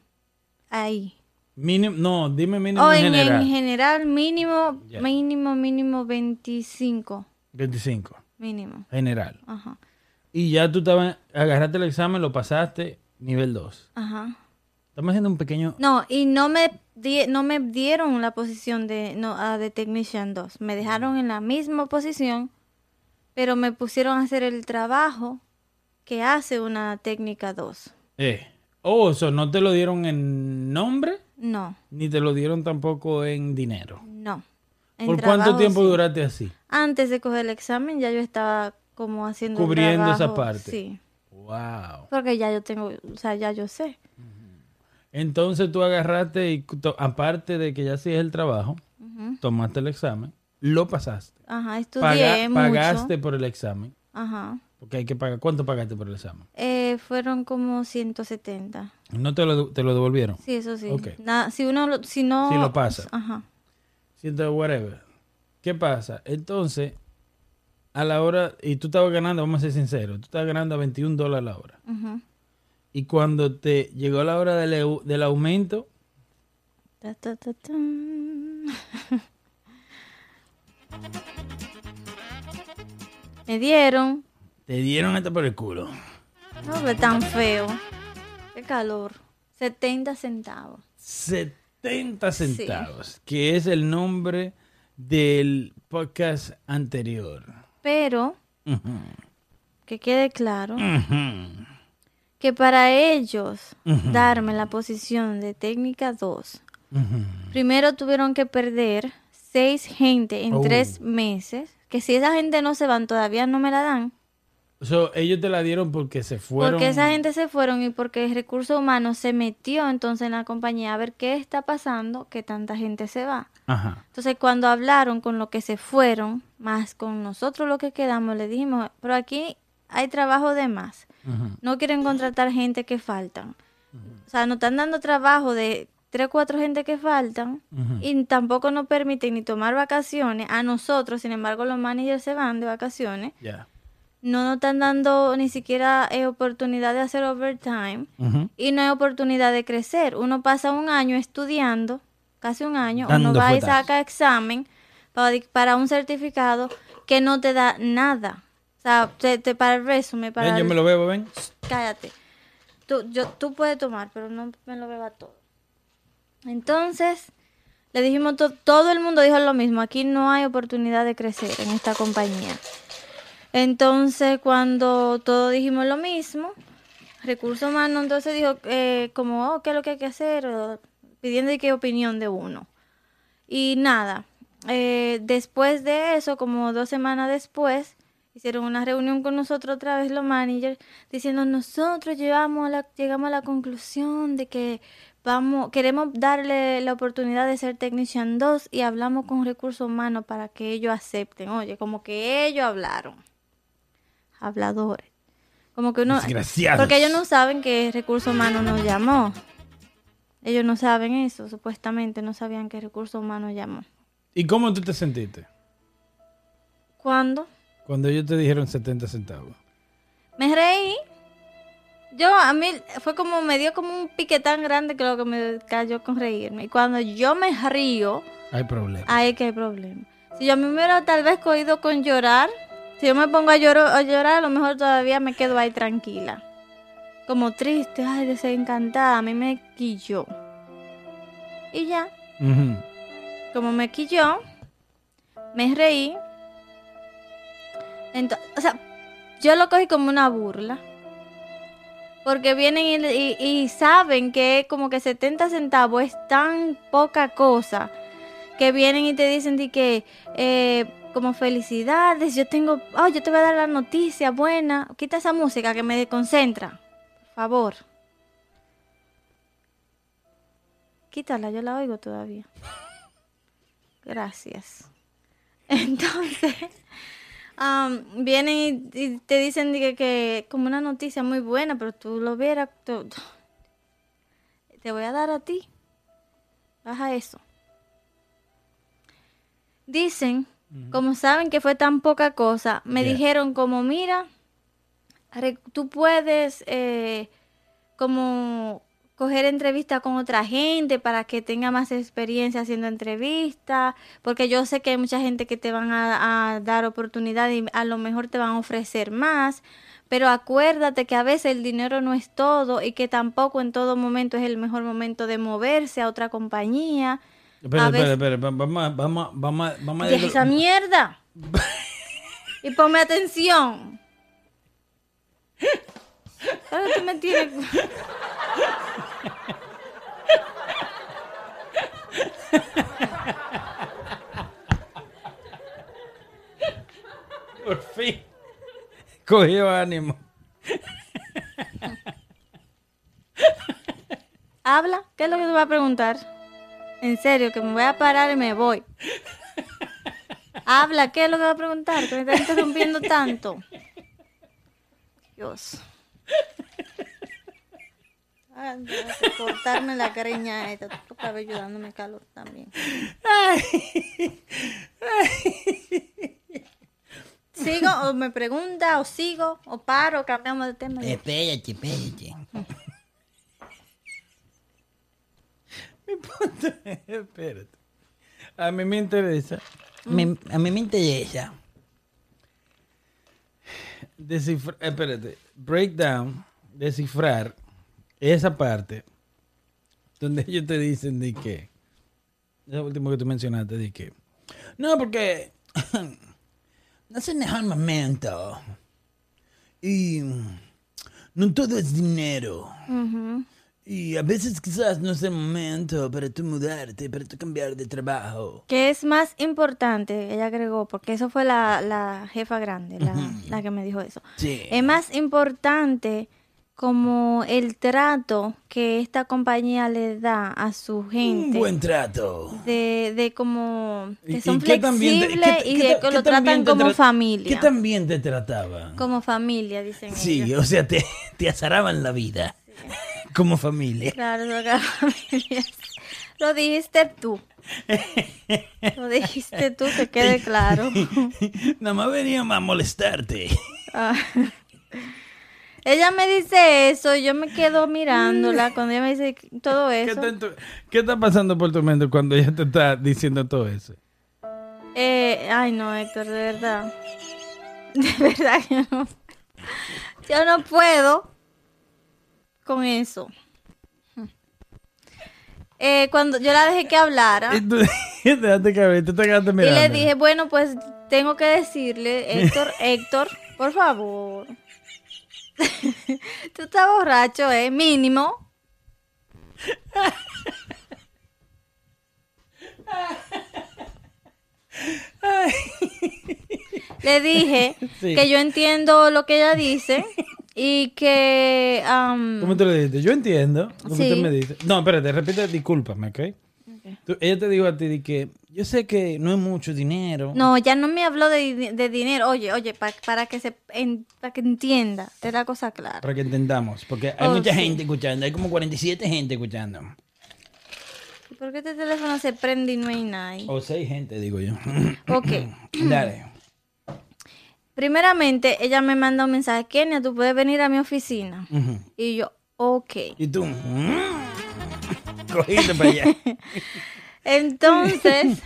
Ahí. Mínimo, no, dime mínimo O en en, general. en general, mínimo, mínimo, mínimo 25. 25, Mínimo. general. Ajá. Y ya tú estabas, agarraste el examen, lo pasaste, nivel 2. Ajá. Estamos haciendo un pequeño... No, y no me, di- no me dieron la posición de, no, ah, de Technician 2. Me dejaron en la misma posición, pero me pusieron a hacer el trabajo que hace una técnica 2. Eh. Oh, eso no te lo dieron en nombre, No, ni te lo dieron tampoco en dinero. no. En ¿Por cuánto tiempo sí. duraste así? Antes de coger el examen ya yo estaba como haciendo Cubriendo esa trabajo, parte. Sí, Wow. porque ya yo tengo, o sea, ya yo sé. Entonces tú agarraste y aparte de que ya hacías el trabajo, tomaste el examen, lo pasaste. Ajá, Paga- estudié mucho. pagaste por el examen. Ajá. Porque hay que pagar. ¿Cuánto pagaste por el examen? Eh, fueron como 170. ¿No te lo, te lo devolvieron? Sí, eso sí. Ok. Nada, si uno lo, si no Si lo pasa. Ajá. Siento whatever. ¿Qué pasa? Entonces, a la hora, y tú estabas ganando, vamos a ser sinceros, tú estabas ganando a 21 dólares la hora. ujú. Y cuando te llegó la hora del, del aumento, Ta, ta, ta. Me dieron. Te dieron hasta por el culo. No fue tan feo. Qué calor. 70 centavos. 70 centavos, que es el nombre del podcast anterior. Pero, que quede claro, que para ellos darme la posición de técnica 2, Ujú. primero tuvieron que perder seis gente en Oh. tres meses. Que si esa gente no se van, todavía no me la dan. So, ellos te la dieron porque se fueron. Porque esa gente se fueron y porque el recurso humano se metió entonces en la compañía a ver qué está pasando, que tanta gente se va. Ajá. Entonces cuando hablaron con los que se fueron, más con nosotros los que quedamos, le dijimos, pero aquí hay trabajo de más. No quieren contratar gente que faltan. O sea, nos están dando trabajo de tres, cuatro gente que faltan y tampoco nos permiten ni tomar vacaciones a nosotros. Sin embargo, los managers se van de vacaciones. Ya. No nos están dando ni siquiera eh, oportunidad de hacer overtime y no hay oportunidad de crecer. Uno pasa un año estudiando, casi un año, Dando uno va y saca examen para, para un certificado que no te da nada. O sea, te, te- para el resumen, para Ven, yo me lo bebo, ven. cállate. Tú, yo, tú puedes tomar, pero no me lo beba todo. Entonces, le dijimos, to- todo el mundo dijo lo mismo, aquí no hay oportunidad de crecer en esta compañía. Entonces, cuando todos dijimos lo mismo, Recursos Humanos entonces dijo eh, como, oh, ¿qué es lo que hay que hacer? Pidiendo qué opinión de uno. Y nada, eh, después de eso, como dos semanas después, hicieron una reunión con nosotros otra vez los managers, diciendo nosotros la, llegamos a la conclusión de que vamos, queremos darle la oportunidad de ser Technician 2 y hablamos con recursos humanos para que ellos acepten. Oye, como que ellos hablaron. Habladores. Como que uno... Desgraciados. Porque ellos no saben que Recursos Humanos nos llamó. Ellos no saben eso, supuestamente no sabían que Recursos Humanos llamó. ¿Y cómo tú te sentiste? ¿Cuándo? Cuando ellos te dijeron 70 centavos. Me reí. Yo, a mí, fue como, me dio como un pique tan grande que lo que me cayó con reírme. Y cuando yo me río, Hay problema. ahí que hay problema. Si yo me hubiera tal vez cogido con llorar, si yo me pongo a, lloro- a llorar, a lo mejor todavía me quedo ahí tranquila. Como triste, ay, desencantada, a mí me quilló. Y ya, como me quilló, me reí. Ento- o sea, yo lo cogí como una burla. Porque vienen y, y- y saben que como que 70 centavos es tan poca cosa que vienen y te dicen de que eh, como felicidades, yo tengo, oh, yo te voy a dar la noticia buena. Quita esa música que me desconcentra. Por favor. Quítala, yo la oigo todavía. Gracias. Entonces, am, vienen y, te dicen que, que como una noticia muy buena, pero tú lo vieras, tú- te voy a dar a ti. Baja eso. Dicen, como saben que fue tan poca cosa, me Yeah. dijeron como, mira, tú puedes eh, como coger entrevista con otra gente para que tenga más experiencia haciendo entrevistas, porque yo sé que hay mucha gente que te van a, a dar oportunidad y a lo mejor te van a ofrecer más, pero acuérdate que a veces el dinero no es todo y que tampoco en todo momento es el mejor momento de moverse a otra compañía. Espera, espera, espera. va- Vamos a, vamos vamos vamos a Deja esa mierda. y ponme atención. Ahora tú me tienes... Por fin. Cogió ánimo. Habla, ¿qué es lo que te va a preguntar? En serio, que me voy a parar y me voy. Habla, ¿qué es lo que va a preguntar? Que me está interrumpiendo tanto. Dios. Que cortarme la greña esta. Tu cabello dándome calor también. ¿Sigo o me pregunta o sigo o paro, cambiamos de tema? Espérate, espérate. Mi punto es, espérate. A mí me interesa. me- a mí me interesa. Descifrar, espérate. Breakdown, descifrar esa parte donde ellos te dicen de que. Eso último que tú mencionaste, de que. No, porque. no es el mejor momento. Y. No todo es dinero. Ujú. Y a veces quizás no es el momento para tú mudarte, para tú cambiar de trabajo. ¿Qué es más importante? Ella agregó, porque eso fue la, la jefa grande, la, la que me dijo eso. Sí. Es más importante como el trato que esta compañía le da a su Un gente. buen trato. De, de como ¿Y- que son y te- flexibles qué- y de qué lo tratan te como tra- familia. ¿Qué tan bien te trataban? Como familia, dicen Sí, ellos. o sea, te, te azaraban la vida. Como familia. Claro, la familia. Lo dijiste tú. Lo dijiste tú, que quede claro. Nada más veníamos a molestarte. Ah. Ella me dice eso y yo me quedo mirándola cuando ella me dice todo ¿Qué eso. qué está pasando por tu mente cuando ella te está diciendo todo eso? Eh, ay, no, Héctor, de verdad. De verdad que no, yo no puedo con eso. Eh, cuando yo la dejé que hablara Y tú te dejaste caer, tú te quedaste y mirando. le dije, bueno, pues tengo que decirle, Héctor, Héctor, por favor. Tú estás borracho, ¿eh? Mínimo. Le dije Sí. que yo entiendo lo que ella dice y que... am, ¿Cómo te lo dijiste? Yo entiendo lo que Sí. usted me dice. No, espérate, repite, discúlpame, ¿ok? Tú- ella te dijo a ti de que yo sé que no es mucho dinero. No, ya no me habló de, de dinero. Oye, oye, pa- para que se en- para que entienda, te la cosa clara. Para que entendamos, porque hay Oh, mucha sí. gente escuchando, hay como 47 gente escuchando. ¿Y ¿Por qué este teléfono se prende y no hay nadie? O seis gente, digo yo. Ok. Dale. Primeramente, ella me manda un mensaje, Kenia, tú puedes venir a mi oficina. Y yo, ok. Y tú, mm, cogiste para allá. Entonces,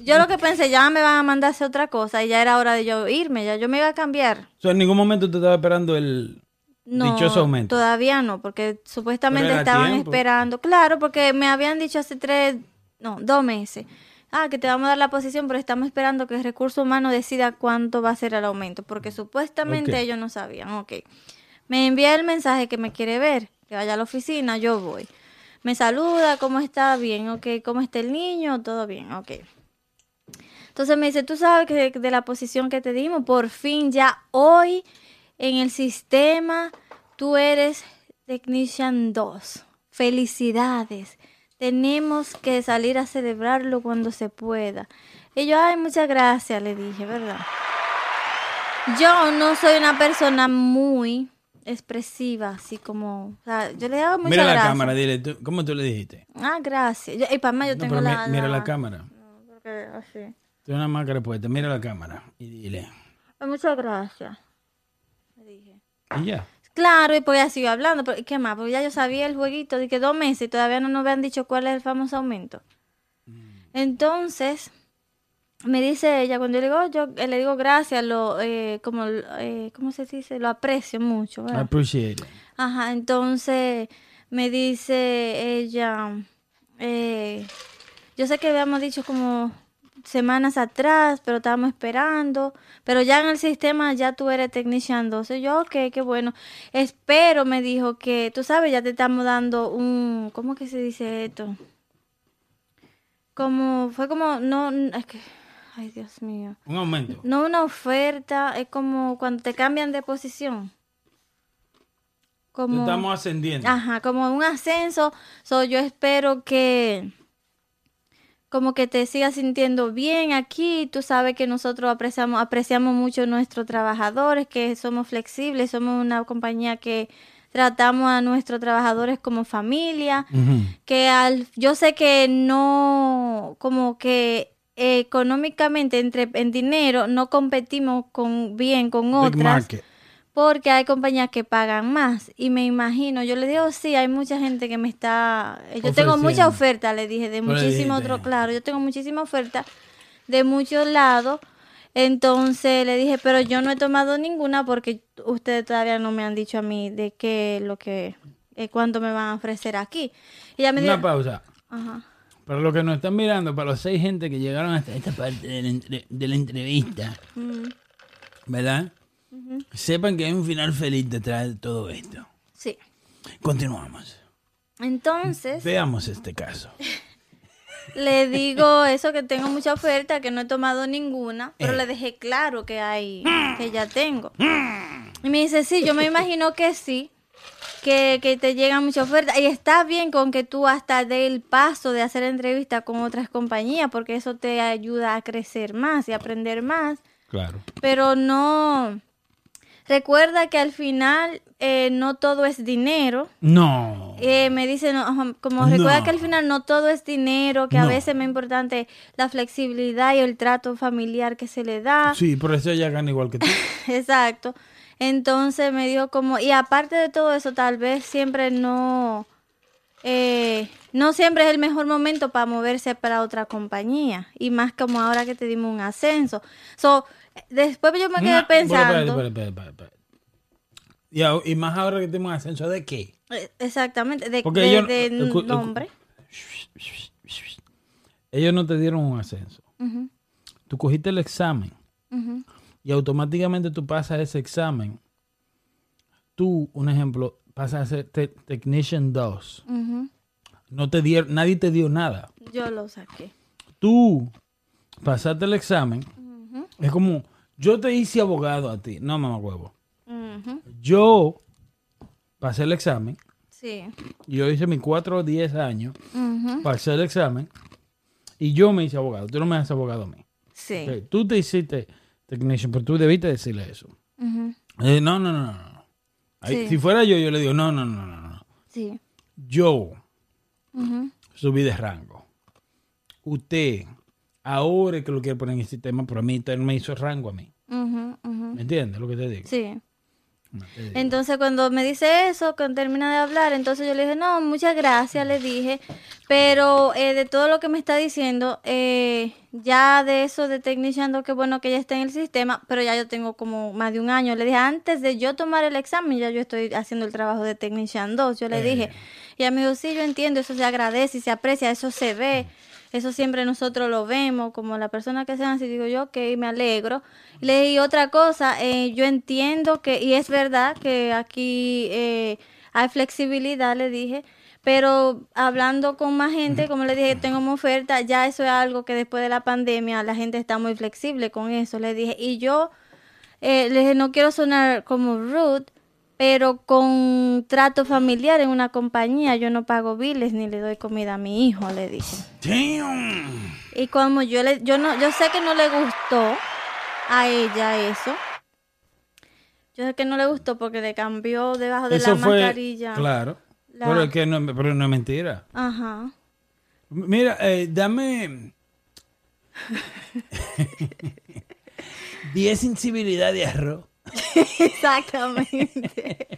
yo lo que pensé, ya me van a mandar a hacer otra cosa y ya era hora de yo irme, ya yo me iba a cambiar. O sea, en ningún momento te estaba esperando el No, dichoso aumento. todavía no, porque supuestamente estaban tiempo. esperando. Claro, porque me habían dicho hace tres, no, dos meses. Ah, que te vamos a dar la posición, pero estamos esperando que el recurso humano decida cuánto va a ser el aumento, porque supuestamente Ok. ellos no sabían. Ok. Me envía el mensaje que me quiere ver, que vaya a la oficina, yo voy. Me saluda, ¿cómo está? Bien, ok. ¿Cómo está el niño? Todo bien, ok. Entonces me dice, tú sabes que de la posición que te dimos, por fin ya hoy en el sistema tú eres Technician 2. Felicidades. Tenemos que salir a celebrarlo cuando se pueda. Y yo, ay, muchas gracias, le dije, ¿verdad? Yo no soy una persona muy expresiva, así como, o sea, yo le hago muchas Mira la gracias. cámara, dile, tú- ¿cómo tú le dijiste? Ah, gracias. Yo- y para más yo No, tengo pero mi- la, mira la- la cámara. porque así. Tiene una máscara puesta, mira la cámara y dile. Ay, Muchas gracias. le dije. Y ya. Claro, y pues ya siguió hablando, pero ¿y ¿qué más? Porque ya yo sabía el jueguito de que dos meses y todavía no nos habían dicho cuál es el famoso aumento. Entonces, me dice ella, cuando yo le digo, yo eh, le digo gracias, lo, eh, como, eh, ¿cómo se dice? Lo aprecio mucho, ¿verdad? appreciate it. Ajá, entonces me dice ella, eh, yo sé que habíamos dicho como semanas atrás, pero estábamos esperando, pero ya en el sistema ya tú eres technician 12. Yo, ok, qué bueno. Espero, me dijo que, tú sabes, ya te estamos dando un, ¿cómo que se dice esto? Como, fue como, no, es que, ay Dios mío. Un aumento. No una oferta, es como cuando te cambian de posición. Como, estamos ascendiendo. ajá, como un ascenso. So, yo espero que como que te sigas sintiendo bien aquí. Tú sabes que nosotros apreciamos, apreciamos mucho a nuestros trabajadores, que somos flexibles, somos una compañía que tratamos a nuestros trabajadores como familia que al yo sé que no como que eh, económicamente entre en dinero no competimos con bien con Big otras market. Porque hay compañías que pagan más y me imagino yo le digo sí hay mucha gente que me está eh, yo tengo mucha oferta le dije de muchísimo otro claro yo tengo muchísima oferta de muchos lados entonces le dije pero yo no he tomado ninguna porque ustedes todavía no me han dicho a mí de qué lo que eh, cuánto me van a ofrecer aquí y ella me Una dijo pausa. Ajá. Para los que nos están mirando, para los seis gente que llegaron hasta esta parte de la, entre- de la entrevista, Mm, ¿verdad? Sepan que hay un final feliz detrás de todo esto. Sí. Continuamos. Entonces, Veamos este caso. le digo eso que tengo mucha oferta, que no he tomado ninguna, pero Eh. le dejé claro que hay, que ya tengo. Y me dice, sí, yo me imagino que sí, que, que te llegan mucha oferta. Y está bien con que tú hasta dé el paso de hacer entrevistas con otras compañías, porque eso te ayuda a crecer más y aprender más. Claro. pero no recuerda que al final eh, no todo es dinero No. Eh, me dice no, como recuerda No. que al final no todo es dinero que a veces es más importante la flexibilidad y el trato familiar que se le da Sí, por eso ella gana igual que tú. exacto entonces me dijo como y aparte de todo eso tal vez siempre no eh, no siempre es el mejor momento para moverse para otra compañía y más como ahora que te dimos un ascenso so después yo me quedé pensando espera, espera, espera, espera. Y, más ahora que tenemos ascenso de qué? Eh, Exactamente, de, Porque de- ellos- nombre. Ellos no te dieron un ascenso. Ujú, Tú cogiste el examen y automáticamente tú pasas ese examen. Tú, un ejemplo, pasas a ser te- Technician 2. ujú. No te dieron, nadie te dio nada. Yo lo saqué. Tú pasaste el examen. Es como, yo te hice abogado a ti. No, mamá huevo. Yo pasé el examen. Sí. Yo hice mis 4 o 10 años. Ujú, Pasé el examen. y yo me hice abogado. Tú no me haces abogado a mí. Sí. Tú te hiciste technician, pero tú debiste decirle eso. Eh, no, no, no, no, no. Ahí, Sí. Si fuera yo, yo le digo, no, no, no, no, no. Sí. Yo subí de rango. Usted, ahora es que lo quiere poner en el sistema, pero a mí no me hizo rango a mí. ¿Me entiendes lo que te digo? Sí. No, te digo. Entonces cuando me dice eso, cuando termina de hablar, entonces yo le dije, no, muchas gracias, le dije, pero eh, de todo lo que me está diciendo, eh, ya de eso de Technician, que bueno que ya está en el sistema, pero ya yo tengo como más de un año. Le dije, antes de yo tomar el examen, ya yo estoy haciendo el trabajo de Technician 2, yo le dije. Y ella me dijo, sí, yo entiendo, eso se agradece y se aprecia, eso se ve. Eso siempre nosotros lo vemos, como la persona que sean así, digo yo, ok, me alegro. Y le dije otra cosa, eh, yo entiendo que, y es verdad que aquí eh, hay flexibilidad, le dije, pero hablando con más gente, como le dije, tengo una oferta, ya eso es algo que después de la pandemia la gente está muy flexible con eso, le dije. Y yo eh, le dije, no quiero sonar como rude, pero con trato familiar en una compañía yo no pago biles ni le doy comida a mi hijo, le dije. Damn. Y como yo le, yo no, yo sé que no le gustó a ella eso. Yo sé que no le gustó porque le cambió debajo de Eso la fue, mascarilla. claro. La- Pero, es que no, pero no es mentira. Ajá. Mira, eh, dame 10 sensibilidad de arroz. Exactamente.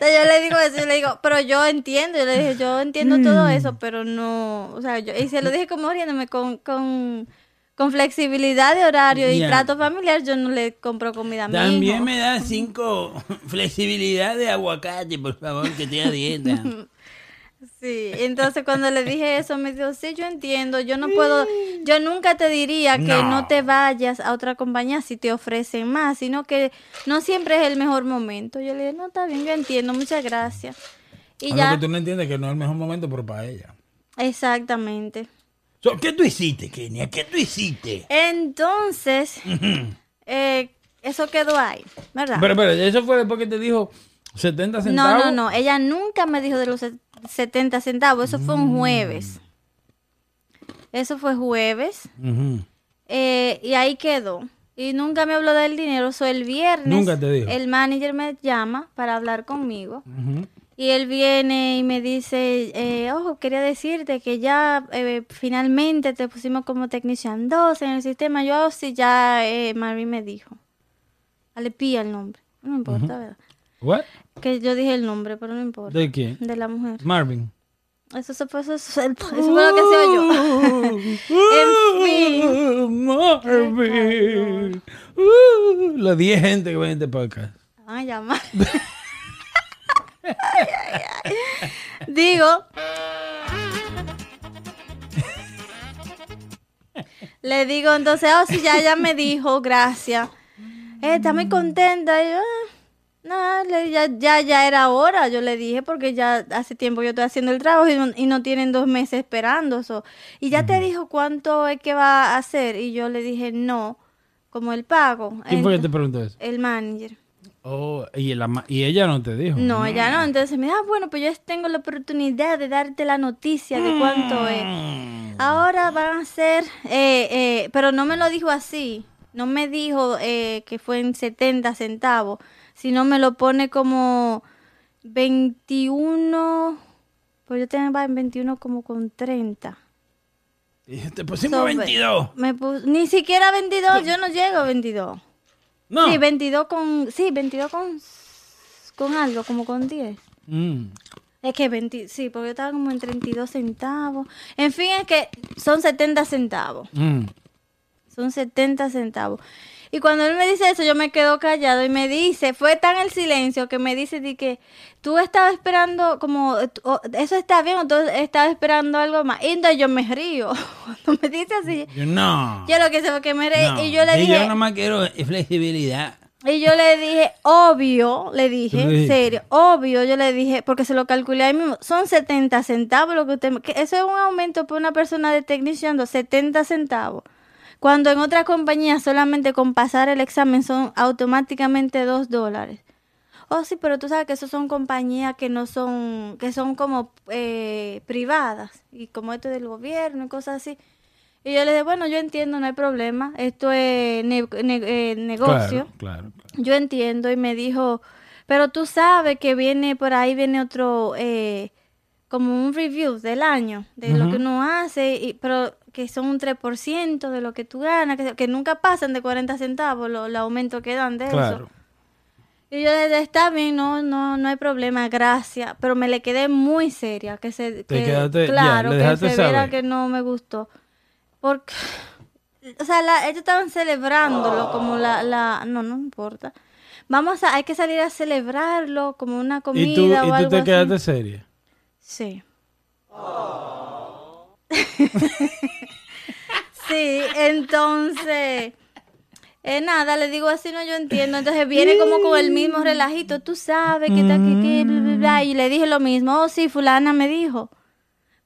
Yo le digo eso, yo le digo, pero yo entiendo, yo le dije, yo entiendo todo eso, pero no, o sea, yo, y se lo dije como riéndome con, con, con flexibilidad de horario y trato familiar, yo no le compro comida a mi También hijo. me da 5 flexibilidad de aguacate, por favor, que tenga dieta. Sí, entonces cuando le dije eso me dijo, sí, yo entiendo, yo no puedo, yo nunca te diría que No. no te vayas a otra compañía si te ofrecen más, sino que no siempre es el mejor momento. Yo le dije, no, está bien, yo entiendo, muchas gracias. Y A ya, lo que tú no entiendes que no es el mejor momento, pero para ella. exactamente. So, ¿Qué tú hiciste, Kenia? ¿Qué tú hiciste? Entonces, eh, eso quedó ahí, ¿verdad? Pero, pero, eso fue después que te dijo 70 no, centavos. no, no, ella nunca me dijo de los 70 centavos, eso fue Mm. un jueves. Eso fue jueves. Eh, y ahí quedó. Y nunca me habló del dinero. So, el viernes, Nunca te dijo. el manager me llama para hablar conmigo. Y él viene y me dice, eh, ojo, quería decirte que ya eh, finalmente te pusimos como Technician 2 en el sistema. Yo, "Oh, sí, ya eh, Marvin me dijo. Le pilla el nombre. No importa, ¿verdad? What? Que yo dije el nombre, pero no importa. ¿De quién? De la mujer. Marvin. Eso, se fue, eso, eso- eso fue lo que hacía yo. en fin. Marvin. Los 10 gente que ven este podcast. Van a llamar. Ay, ay, ay. Digo. Le digo, entonces, oh, sí, ya, ya me dijo, gracias. Eh, está muy contenta. Y yo, "Ah, no, le- ya, ya, ya era hora, yo le dije, porque ya hace tiempo yo estoy haciendo el trabajo y no, y no tienen dos meses esperando eso. Y ya te dijo cuánto es que va a hacer. Y yo le dije, no, como el pago. ¿Quién fue que te preguntó eso? El manager. Oh, y, la ma- y ella no te dijo. No, ella no. Entonces me dijo, ah, bueno, pues yo tengo la oportunidad de darte la noticia de cuánto es. Ahora van a ser, eh, eh, pero no me lo dijo así. No me dijo eh, que fue en 70 centavos, sino me lo pone como 21, pues yo tengo en 21 como con 30. Y te pusimos So, 22. Me pus- ni siquiera 22, yo no llego a 22. No. Sí, 22 con, sí, 22 con, con algo, como con 10. Mm. Es que 20, sí, porque yo estaba como en 32 centavos. En fin, es que son 70 centavos. Mm. Son 70 centavos. Y cuando él me dice eso, yo me quedo callado y me dice, fue tan el silencio que me dice de que tú estabas esperando como, eso está bien o tú estabas esperando algo más. Y entonces yo me río. Cuando me dice así, Yo no. yo lo que sé fue que me reí No. y yo le Y dije, yo más quiero flexibilidad. y yo le dije, obvio, le dije, ¿Tú le en serio, obvio, yo le dije, porque se lo calculé ahí mismo, son 70 centavos lo que usted, me- que eso es un aumento por una persona de technician, 70 centavos. Cuando en otras compañías solamente con pasar el examen son automáticamente 2 dólares. Oh, sí, pero tú sabes que esos son compañías que no son, que son como eh, privadas, y como esto del gobierno y cosas así. Y yo le dije, bueno, yo entiendo, no hay problema. Esto es ne- ne- eh, negocio. Claro, claro. Yo entiendo. Y me dijo, pero tú sabes que viene por ahí, viene otro, eh, como un review del año, de lo que uno hace, y, pero que son un 3% de lo que tú ganas, que, que nunca pasan de 40 centavos los los aumentos que dan de eso. Y yo dije, está bien, no, no, no hay problema, gracias. Pero me le quedé muy seria, que se, Te que- quedaste- claro, que se viera que no me gustó. Porque, o sea, la- ellos estaban celebrándolo como la, la, no, no importa. Vamos a, hay que salir a celebrarlo como una comida ¿Y tú, o y tú algo te así. quedaste seria? Sí. sí, entonces, eh, nada, le digo así, no, yo entiendo. Entonces viene como con el mismo relajito, tú sabes que está aquí, que bla, bla, bla. Y le dije lo mismo, oh, sí, fulana me dijo.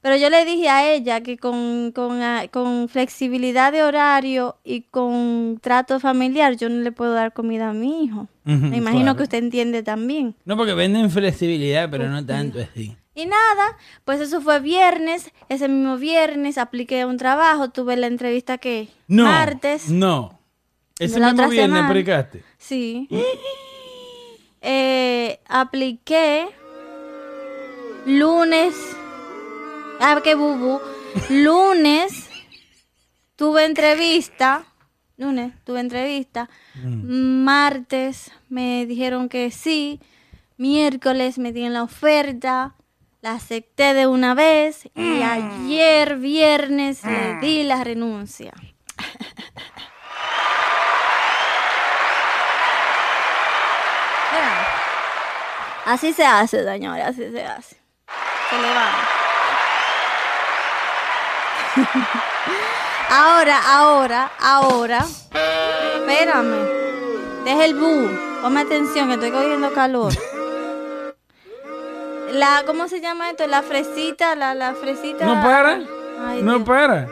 Pero yo le dije a ella que con, con, ah, con flexibilidad de horario y con trato familiar yo no le puedo dar comida a mi hijo. Me imagino claro. que usted entiende también. No, porque venden flexibilidad, pero no tanto así. Y nada, pues eso fue viernes. Ese mismo viernes apliqué un trabajo. Tuve la entrevista que No. martes. No. Ese mismo viernes semana. aplicaste. Sí. Eh, apliqué lunes. Ah, qué bubu. Lunes tuve entrevista. Lunes tuve entrevista. Martes me dijeron que sí. Miércoles me dieron la oferta. La acepté de una vez. Y ayer, viernes, le di la renuncia. Así se hace, señores, así se hace. Se levanta. ahora, ahora, ahora. Espérame. Deja el bu. Ponme atención, que estoy cogiendo calor. La, ¿cómo se llama esto? La fresita, la, la fresita. No para. Ay, No Dios. para.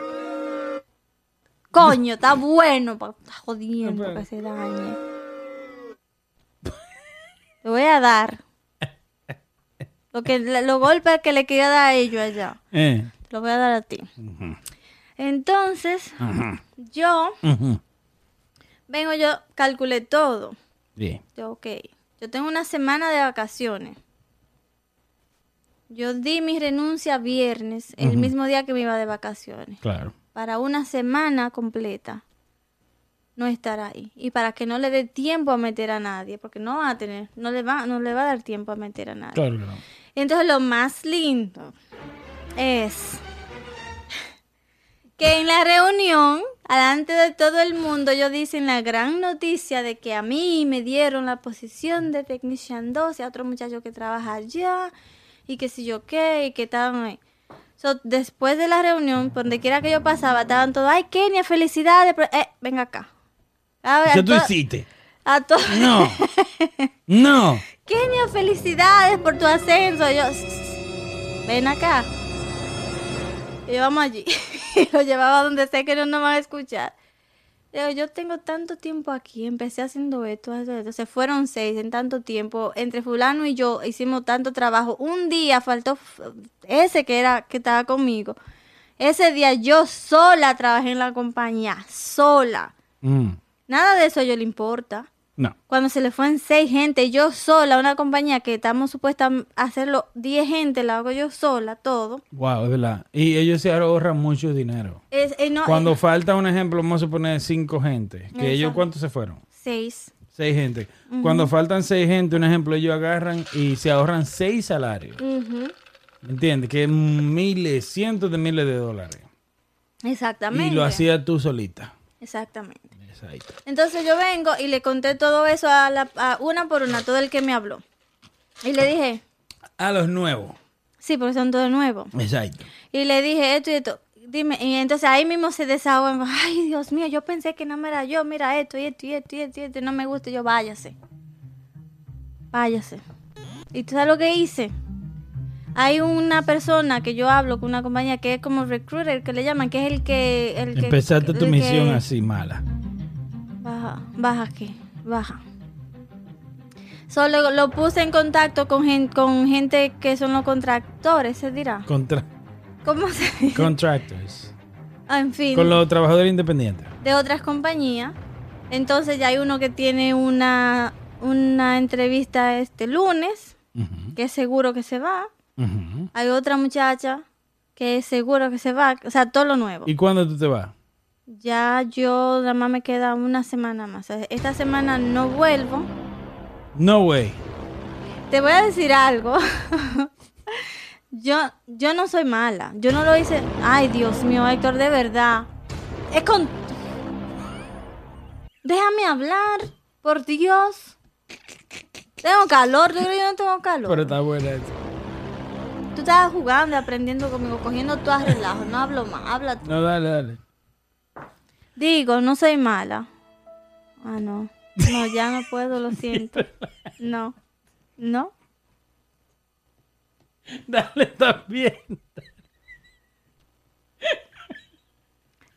Coño, está bueno. Está jodiendo No, pero- que se dañe. Le voy a dar. Lo que, los golpes que le quería dar a ellos allá. Eh. Te lo voy a dar a ti. Entonces, yo, vengo, yo calculé todo. Bien. Yo, ok, yo tengo una semana de vacaciones. Yo di mi renuncia viernes, el mismo día que me iba de vacaciones. Claro. Para una semana completa no estar ahí. Y para que no le dé tiempo a meter a nadie, porque no va a tener, no le va, no le va a dar tiempo a meter a nadie. Claro. Entonces lo más lindo es que en la reunión, delante de todo el mundo, ellos dicen la gran noticia de que a mí me dieron la posición de Technician 2 y a otro muchacho que trabaja allá y que si yo qué y que estaban ahí. So, después de la reunión, donde quiera que yo pasaba, estaban todos, ay, Kenia, felicidades. pero- eh, venga acá. A ver, ¿Qué tú hiciste? a No. No. Kenia, felicidades por tu ascenso. Yo, "S- s- ven acá. Y vamos allí. Y lo llevaba donde sé que no nos van a escuchar. Yo tengo tanto tiempo aquí, empecé haciendo esto, esto, esto. Se fueron seis en tanto tiempo. Entre fulano y yo hicimos tanto trabajo. Un día faltó ese que era, que estaba conmigo. Ese día yo sola trabajé en la compañía, sola. Mm. Nada de eso a ellos le importa No. cuando se le fue en seis gente, yo sola, una compañía que estamos supuestas a hacerlo diez gente, la hago yo sola, todo. Wow, es verdad. Y ellos se ahorran mucho dinero. Es, eh, no, Cuando eh, falta un ejemplo, vamos a suponer cinco gente. Que ellos. ¿cuántos se fueron? seis. Seis gente. Cuando faltan seis gente, un ejemplo, ellos agarran y se ahorran seis salarios. Ujú, ¿Entiendes? Que es miles, cientos de miles de dólares. Exactamente. Y lo hacía tú solita. Exactamente. Exacto. Entonces yo vengo y le conté todo eso a, la, a una por una, todo el que me habló. Y le dije, A los nuevos. sí, porque son todos nuevos. Exacto. Y le dije esto y esto. Dime, y entonces ahí mismo se desahogan. Ay, Dios mío, yo pensé que no me era yo. Mira esto y esto y esto y esto y esto. no me gusta. Y yo, váyase. Váyase. ¿Y tú sabes lo que hice? Hay una persona que yo hablo con una compañía que es como recruiter, que le llaman, que es el que... El que Empezaste tu misión así mala. Baja, baja aquí, baja. Solo lo puse en contacto con, gen- con gente que son los contractores, se dirá. Contra ¿Cómo se dice? contractors. Ah, En fin, Con los trabajadores independientes. de otras compañías. Entonces ya hay uno que tiene una, una entrevista este lunes, Ujú, que es seguro que se va. Hay otra muchacha que es seguro que se va. O sea, todo lo nuevo. ¿Y cuándo tú te vas? Ya yo nada más me queda una semana más. Esta semana no vuelvo. No way. Te voy a decir algo. yo, yo no soy mala. Yo no lo hice. Ay, Dios mío, Héctor, de verdad. Es con. Déjame hablar, por Dios. Tengo calor, yo creo que yo no tengo calor. Pero está buena esa. Tú estabas jugando aprendiendo conmigo, cogiendo a relajo. No hablo más, habla tú. No, dale, dale. Digo, no soy mala. Ah, no. No, ya no puedo, lo siento. No. No. Dale también.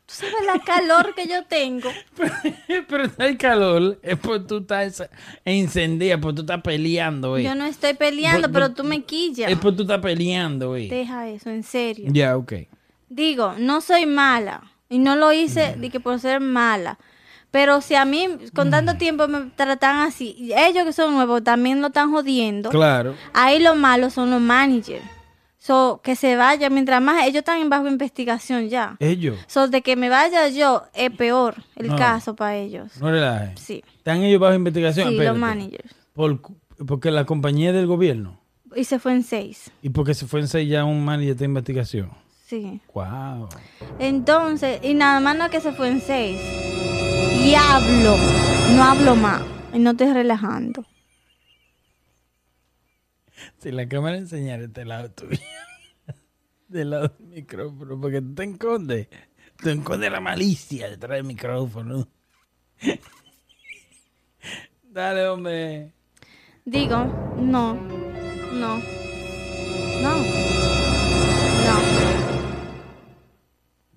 Tú sabes la calor que yo tengo. Pero está el calor. Es por tú estás encendida, por tú estás peleando, güey. Yo no estoy peleando, pero tú me quillas. Es por tú estás peleando, güey. Deja eso, en serio. Ya, ok. Digo, no soy mala. Y no lo hice de que por ser mala. Pero si a mí con tanto tiempo me tratan así, y ellos que son nuevos también lo están jodiendo. Claro. Ahí lo malo son los managers. So, que se vaya, mientras más ellos están bajo investigación ya. Ellos. So, de que me vaya yo es peor el No. caso para ellos. No relajes. Sí, ¿Están ellos bajo investigación? sí, Espérate. los managers. Por, porque la compañía es del gobierno. Y se fue en seis. Y porque se fue en seis ya un manager de investigación. Sí. Wow. Entonces, y nada más no que se fue en seis. Y hablo, no hablo más. Y no estoy relajando. Si la cámara enseñara este lado tuyo. del lado del micrófono. Porque tú te escondes. Tú escondes la malicia detrás del micrófono. Dale, hombre. Digo, no, no, no,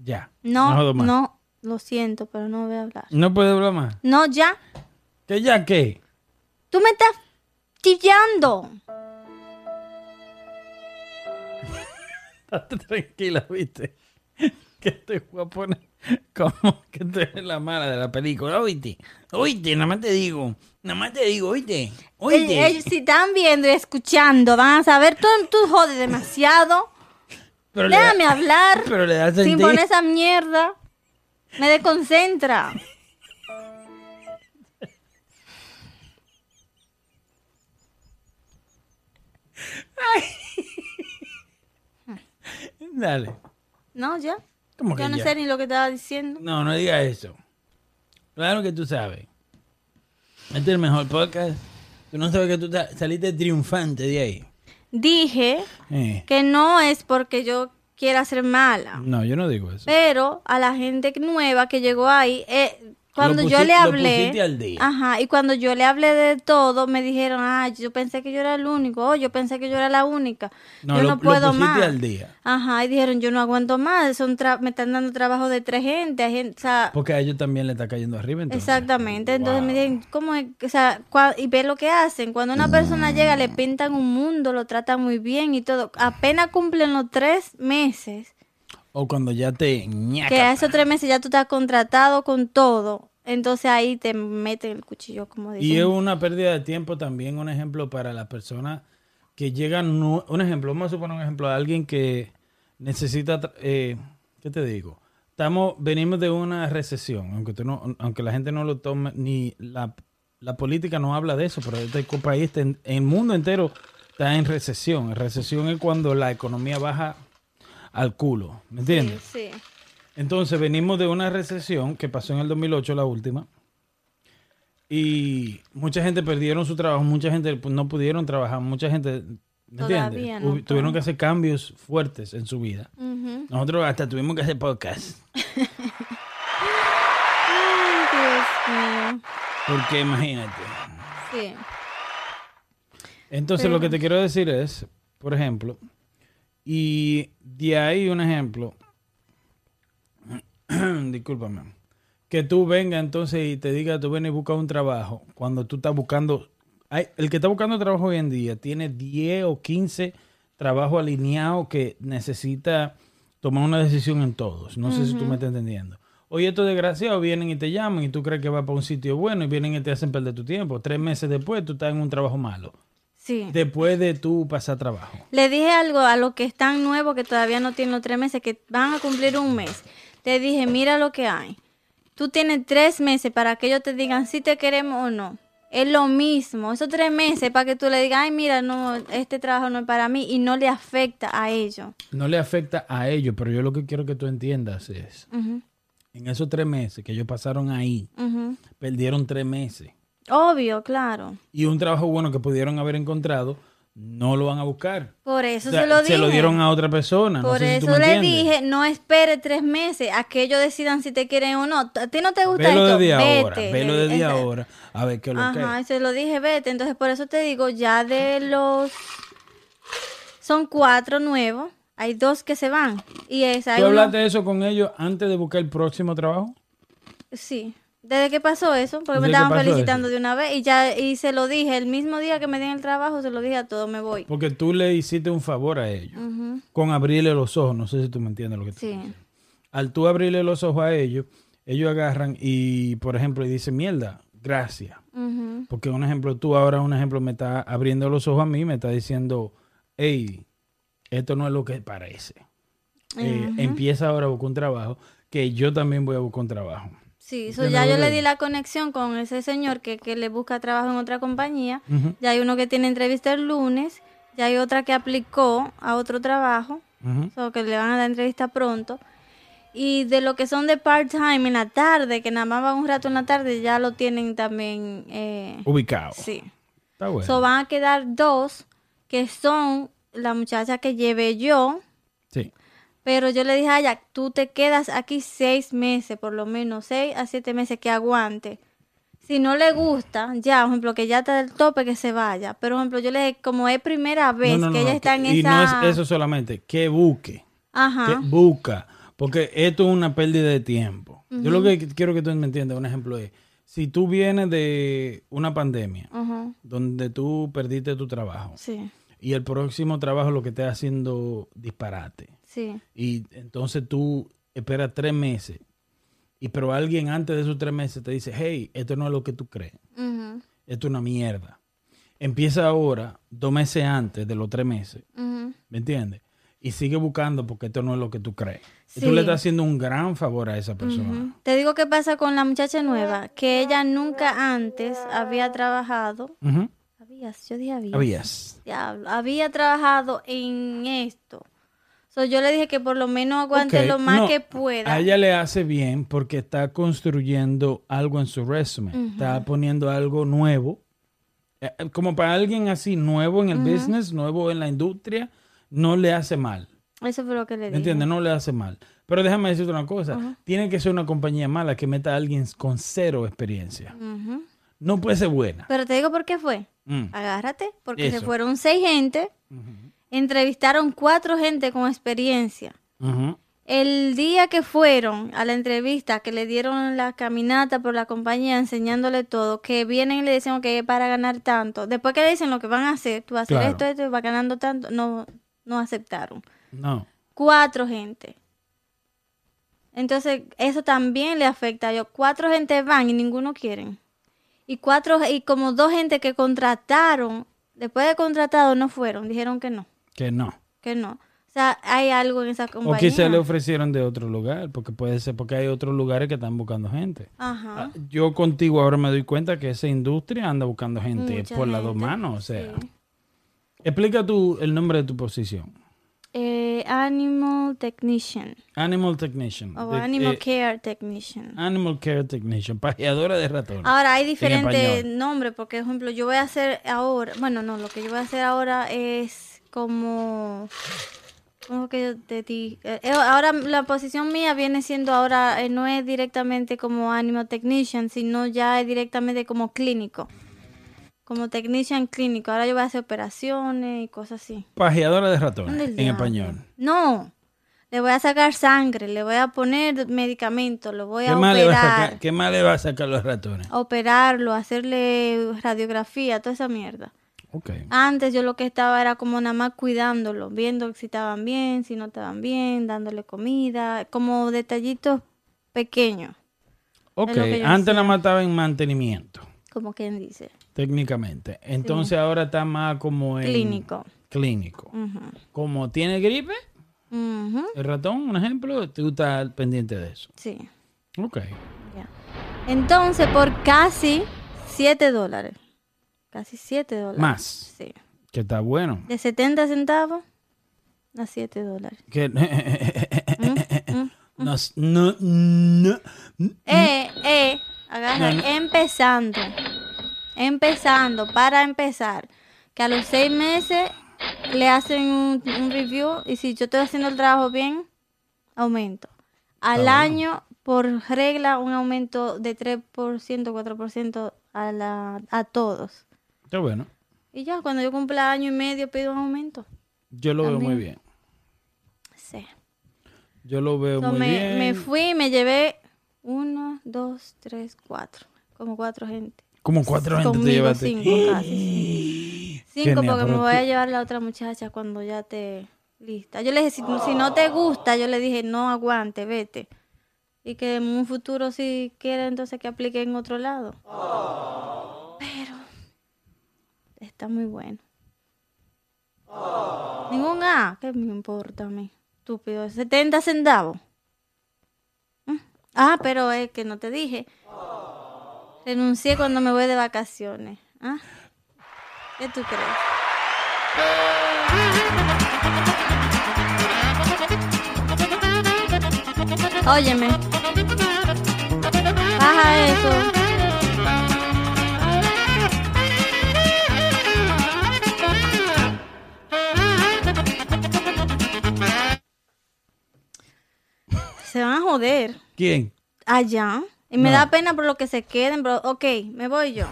Ya. no, jodo más. no, lo siento, pero no voy a hablar. No puedes hablar más. No, ya, ¿Que ya qué? tú me estás chillando. Estate tranquila, viste. Que te voy a poner como que tú eres la mala de la película. Oíste, oíste, nada más te digo. Nada más te digo, oíste. Oíste. Eh, Ellos si están viendo y escuchando, van a saber, tú, tú jodes demasiado. Pero le da- Déjame hablar Pero le da sin poner esa mierda. Me desconcentra. Dale. No, ya. ¿Cómo que Yo no ya? sé ni lo que estaba diciendo. No, no digas eso. Claro que tú sabes. Este es el mejor podcast. Tú no sabes que tú saliste triunfante de ahí. Dije Eh, que no es porque yo quiera ser mala. No, yo no digo eso. Pero a la gente nueva que llegó ahí, eh, cuando yo le hablé, pusiste al día. ajá, y cuando yo le hablé de todo, me dijeron, ah, yo pensé que yo era el único, oh, yo pensé que yo era la única, No, yo lo- no puedo más. al día. Ajá, y dijeron, yo no aguanto más, son tra- me están dando trabajo de tres gente, hay gente, o sea, Porque a ellos también le está cayendo arriba entonces. Exactamente, entonces me dicen, ¿cómo es? O sea, y ve lo que hacen. Cuando una persona llega, le pintan un mundo, lo tratan muy bien y todo. Apenas cumplen los tres meses, O cuando ya te que a esos tres meses ya tú estás contratado con todo. Entonces ahí te meten el cuchillo, como dicen. Y es una pérdida de tiempo también, un ejemplo para las personas que llegan, un ejemplo, vamos a suponer un ejemplo de alguien que necesita, eh, ¿qué te digo? Estamos, venimos de una recesión, aunque tú no, aunque la gente no lo tome, ni la, la política no habla de eso, pero este país, el mundo entero está en recesión. Recesión es cuando la economía baja al culo, ¿me entiendes? Sí, sí. Entonces venimos de una recesión que pasó en el 2008, la última, y mucha gente perdieron su trabajo, mucha gente pues, no pudieron trabajar, mucha gente, ¿me Todavía entiendes? no, Tuvieron que hacer cambios fuertes en su vida. Nosotros hasta tuvimos que hacer podcast, Ay, Dios mío. porque imagínate. Sí. Entonces lo que te quiero decir es, por ejemplo, y de ahí un ejemplo, discúlpame, que tú venga entonces y te diga, tú ven y busca un trabajo, cuando tú estás buscando, hay, el que está buscando trabajo hoy en día tiene 10 o 15 trabajos alineados que necesita tomar una decisión en todos. No sé si tú me estás entendiendo. Oye, estos desgraciados vienen y te llaman y tú crees que va para un sitio bueno y vienen y te hacen perder tu tiempo. Tres meses después tú estás en un trabajo malo. Sí. Después de tú pasar trabajo. Le dije algo a los que están nuevos, que todavía no tienen los tres meses, que van a cumplir un mes. Te dije, mira lo que hay. Tú tienes tres meses para que ellos te digan si te queremos o no. Es lo mismo. Esos tres meses para que tú le digas, ay, mira, no, este trabajo no es para mí y no le afecta a ellos. No le afecta a ellos, pero yo lo que quiero que tú entiendas es, en esos tres meses que ellos pasaron ahí, perdieron tres meses. Obvio, claro. Y un trabajo bueno que pudieron haber encontrado, no lo van a buscar. Por eso O sea, se lo dije. dieron a otra persona. no Por sé eso le dije, no espere tres meses a que ellos decidan si te quieren o no. A ti no te gusta Velo esto, desde vete. ahora, velo desde ese- ahora, a ver qué lo que Ajá, se lo dije, vete. Entonces, por eso te digo, ya de los... Son cuatro nuevos. Hay dos que se van. Y es, hay ¿Tú uno- hablaste de eso con ellos antes de buscar el próximo trabajo? Sí. Desde que pasó eso, porque me ¿Desde que estaban felicitando eso? de una vez y ya y se lo dije el mismo día que me dieron el trabajo, se lo dije a todos, me voy. Porque tú le hiciste un favor a ellos con abrirle los ojos. No sé si tú me entiendes lo que te Sí. Al tú abrirle los ojos a ellos, ellos agarran y, por ejemplo, y dicen, mierda, gracias. Porque un ejemplo, tú ahora, un ejemplo, me estás abriendo los ojos a mí, me estás diciendo, hey, esto no es lo que parece. Eh. Empieza ahora a buscar un trabajo, que yo también voy a buscar un trabajo. Sí, so Ya yo le di la conexión con ese señor que, que le busca trabajo en otra compañía. Ya hay uno que tiene entrevista el lunes, ya hay otra que aplicó a otro trabajo, ujú. so que le van a dar entrevista pronto. Y de lo que son de part-time en la tarde, que nada más van un rato en la tarde, ya lo tienen también. Eh, Ubicado. sí. Está bueno. So van a quedar dos, que son la muchacha que llevé yo, sí. Pero yo le dije a ella, tú te quedas aquí seis meses, por lo menos seis a siete meses que aguante. Si no le gusta, ya, por ejemplo, que ya está del tope, que se vaya. Pero, por ejemplo, yo le dije, como es primera vez No, no, que no, ella no, está en y esa... no es eso solamente, que busque. Ajá. que busca. Porque esto es una pérdida de tiempo. Yo lo que quiero que tú me entiendas, un ejemplo es, si tú vienes de una pandemia donde tú perdiste tu trabajo Sí, y el próximo trabajo lo que esté haciendo disparate sí. y entonces tú esperas tres meses y pero alguien antes de esos tres meses te dice, hey, esto no es lo que tú crees, esto es una mierda. Empieza ahora, dos meses antes de los tres meses. ¿me entiendes? Y sigue buscando porque esto no es lo que tú crees. Y tú le estás haciendo un gran favor a esa persona. Te digo qué pasa con la muchacha nueva, que ella nunca antes había trabajado. Ujú. Habías, yo dije habías. Habías. Diablo, había trabajado en esto. So, yo le dije que por lo menos aguante Ok, lo más no, que pueda. A ella le hace bien porque está construyendo algo en su resumen. Está poniendo algo nuevo. Eh, eh, Como para alguien así, nuevo en el business, nuevo en la industria, no le hace mal. Eso fue lo que le ¿Me dije. entiendes? No le hace mal. Pero déjame decirte una cosa. Tiene que ser una compañía mala que meta a alguien con cero experiencia. No puede ser buena. Pero te digo por qué fue. Mm. Agárrate, porque se fueron seis gente, entrevistaron cuatro gente con experiencia. El día que fueron a la entrevista, que le dieron la caminata por la compañía enseñándole todo, que vienen y le dicen que para ganar tanto, después que le dicen lo que van a hacer, tú vas a hacer Claro. esto, esto, y vas ganando tanto, no, no aceptaron. No. Cuatro gente. Entonces, eso también le afecta a ellos. Cuatro gente van y ninguno quieren. Y cuatro, y como dos gente que contrataron, después de contratado no fueron, dijeron que no, Que no. que no. O sea, hay algo en esa O compañía. quizá le ofrecieron de otro lugar, porque puede ser porque hay otros lugares que están buscando gente. Ajá. Ah, Yo contigo ahora me doy cuenta que esa industria anda buscando gente Mucha por las dos manos. O sea, sí. explica tú el nombre de tu posición. Eh, animal technician Animal Technician. o De- animal eh, care technician. Animal Care Technician, pajeadora de ratones. Ahora hay en diferentes nombres, porque, por ejemplo, yo voy a hacer ahora, bueno, no, lo que yo voy a hacer ahora es como, ¿cómo que yo te di? Eh, eh, ahora la posición mía viene siendo ahora, eh, no es directamente como animal technician, sino ya es directamente como clínico, como technician clínico. Ahora yo voy a hacer operaciones y cosas así. Pajeadora de ¿Dónde ratones, en español. No, le voy a sacar sangre, le voy a poner medicamentos, lo voy ¿Qué a más, le va a operar. sacar, ¿Qué más le va a sacar los ratones? operarlo, hacerle radiografía, toda esa mierda. Ok. Antes yo lo que estaba era como nada más cuidándolo, viendo si estaban bien, si no estaban bien, dándole comida, como detallitos pequeños, Ok, antes la hacía. mataba en mantenimiento, como quien dice, técnicamente. Entonces ahora está más como en... clínico. Clínico. Como tiene gripe, el ratón, un ejemplo, tú estás pendiente de eso. Sí, Ok. Entonces, por casi 7 dólares, casi 7 dólares. Más. Sí. Que está bueno. De 70 centavos a 7 dólares. Que... Mm, no, no, no, Eh, eh, agarra, empezando, empezando, para empezar, que a los seis meses le hacen un, un review y si yo estoy haciendo el trabajo bien, aumento. Al bueno. año, por regla, un aumento de 3%, 4% a, la, a todos. Está bueno. Y ya, cuando yo cumpla año y medio, pido un aumento. Yo lo veo muy bien. Sí. Yo lo veo So, muy me, bien. me fui y me llevé uno, dos, tres, cuatro. Como cuatro gente. Como cuatro gente te llevaste. cinco casi. Cinco porque me voy tú- a llevar la otra muchacha cuando ya esté lista. Yo le dije, si, si no te gusta, yo le dije, no aguante, vete. Y que en un futuro si quiere entonces que aplique en otro lado. Pero está muy bueno. Ningún A, ¿qué me importa a mí? Estúpido, 70 centavos. Mm. Ah, pero es que no te dije. Renuncié cuando me voy de vacaciones. ¿Ah? ¿Qué tú crees? Óyeme. Baja eso. Se van a joder ¿Quién? allá. Y me No. da pena por lo que se queden, pero ok, me voy yo.